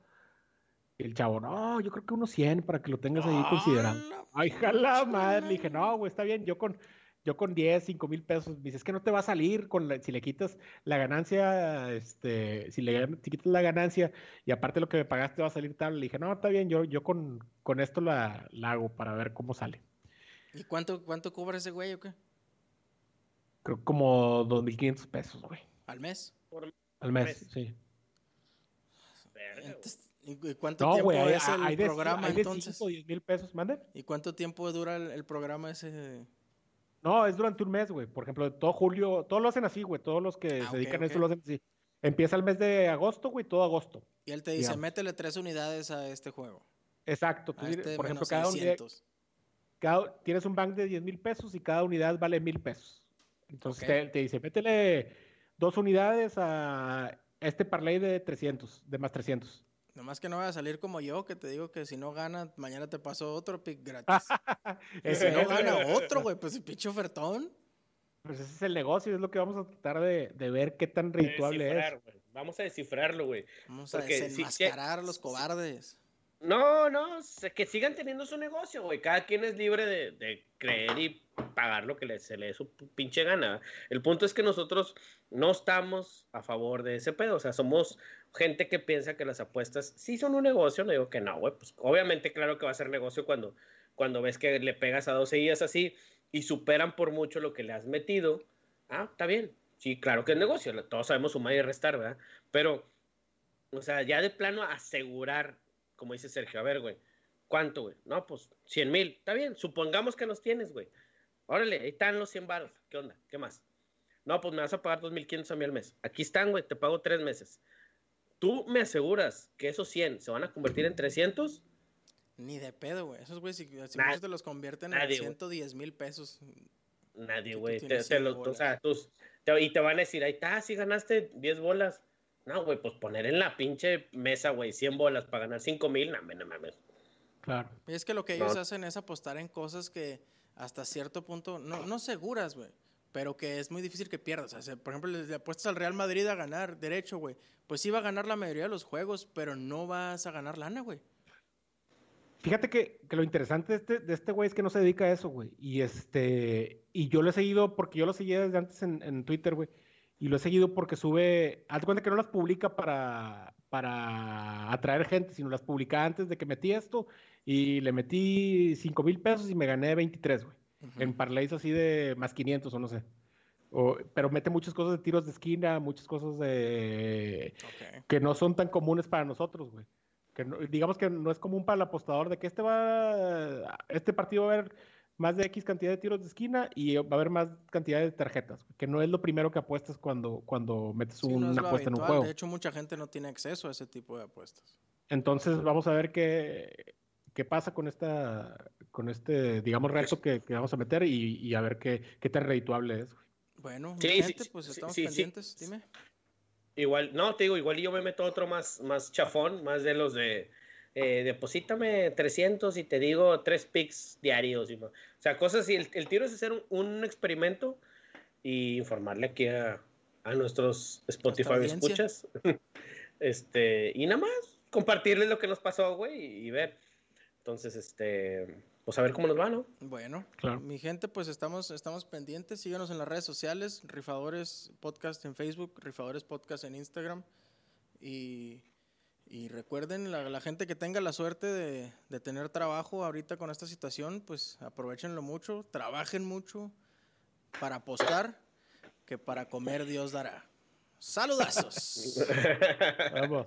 Y el chavo, no, yo creo que unos 100 para que lo tengas ahí considerado. ¡Hala! Ay, (laughs) jala madre. Le dije, no, güey, está bien. Yo con, yo con 10, 5 mil pesos. Me dice, es que no te va a salir con la- si le quitas la ganancia, este, si le si quitas la ganancia y aparte lo que me pagaste va a salir tal. Le dije, no, está bien, yo, yo con, con esto la, la hago para ver cómo sale. ¿Y cuánto, cuánto cobra ese güey o qué? Creo que como 2.500 pesos, güey. ¿Al mes? Por- Al mes, mes. sí. Entonces, ¿Y cuánto No, tiempo hay, es el hay de, programa de entonces? 5 10 mil pesos, ¿mande? ¿Y cuánto tiempo dura el, el programa ese? No, es durante un mes, güey. Por ejemplo, todo julio, todos lo hacen así, güey. Todos los que Ah, se dedican a eso lo hacen así. Empieza el mes de agosto, güey, todo agosto. Y él te dice, Digamos. métele tres unidades a este juego. Exacto. Tú este por ejemplo, cada, unidad, 600. cada- tienes un bank de 10 mil pesos y cada unidad vale mil pesos. Entonces Ok. te, te dice, métele dos unidades a este parlay de 300, de más 300. Nomás que no vaya a salir como yo, que te digo que si no gana, mañana te paso otro pick gratis. (laughs) y si no gana otro, güey, pues el pinche ofertón. Pues ese es el negocio, es lo que vamos a tratar de, de ver qué tan redituable es. Güey. Vamos a descifrarlo, güey. Vamos a si- desenmascarar a los cobardes. No, no, que sigan teniendo su negocio, güey. Cada quien es libre de, creer y pagar lo que le, se le dé su pinche gana. El punto es que nosotros no estamos a favor de ese pedo. O sea, somos gente que piensa que las apuestas sí son un negocio. No digo que no, güey. Pues obviamente, claro que va a ser negocio cuando, cuando ves que le pegas a dos seguidas así y superan por mucho lo que le has metido. Ah, está bien. Sí, claro que es negocio. Todos sabemos sumar y restar, ¿verdad? Pero, o sea, ya de plano asegurar como dice Sergio, a ver, güey, ¿cuánto, güey? No, pues 100 mil, está bien, supongamos que los tienes, güey. Órale, ahí están los 100 baros, ¿qué onda? ¿Qué más? No, pues me vas a pagar 2.500 a mí al mes. Aquí están, güey, te pago tres meses. ¿Tú me aseguras que esos 100 se van a convertir en 300? Ni de pedo, güey. Esos güeyes, si, si Nad- te los convierten en nadie, güey. 110 mil pesos. Nadie, güey. o sea, tus, y te van a decir, ahí está, si ganaste 10 bolas. No, güey, pues poner en la pinche mesa, güey, 100 bolas para ganar 5 mil, no, no mames. Claro. Y es que lo que ellos hacen es apostar en cosas que hasta cierto punto, no, no seguras, güey, pero que es muy difícil que pierdas. O sea, por ejemplo, le apuestas al Real Madrid a ganar derecho, güey. Pues sí va a ganar la mayoría de los juegos, pero no vas a ganar lana, güey. Fíjate que, que, lo interesante de este, de este güey es que no se dedica a eso, güey. Y este, y yo lo he seguido porque yo lo seguía desde antes en, en Twitter, güey. Y lo he seguido porque sube, haz cuenta que no las publica para, para atraer gente, sino las publica antes de que metí esto y le metí 5 mil pesos y me gané 23, güey. En parlays así de más 500 o no sé. O, pero mete muchas cosas de tiros de esquina, muchas cosas de que no son tan comunes para nosotros, güey. Que digamos que no es común para el apostador de que este va, este partido va a haber más de X cantidad de tiros de esquina y va a haber más cantidad de tarjetas, que no es lo primero que apuestas cuando, cuando metes una apuesta en un juego. De hecho, mucha gente no tiene acceso a ese tipo de apuestas. Entonces, vamos a ver qué, qué pasa con esta con este, digamos, reto que, que vamos a meter y, y, a ver qué, qué tan redituable es. Bueno, gente, pues estamos pendientes, dime. Igual, no, te digo, igual yo me meto otro más, más chafón, más de los de eh, deposítame 300 y te digo tres picks diarios. o sea, cosas así. El, tiro es hacer un, experimento y informarle aquí a, a nuestros Spotify escuchas. (laughs) este, y nada más compartirles lo que nos pasó, güey, y, ver. Entonces, este, pues a ver cómo nos va, ¿no? Bueno, claro. mi gente, pues estamos, estamos pendientes. Síganos en las redes sociales, Rifadores Podcast en Facebook, Rifadores Podcast en Instagram. Y y recuerden, la, gente que tenga la suerte de, tener trabajo ahorita con esta situación, pues aprovechenlo mucho, trabajen mucho para apostar, que para comer Dios dará. Saludazos. (laughs) Vamos.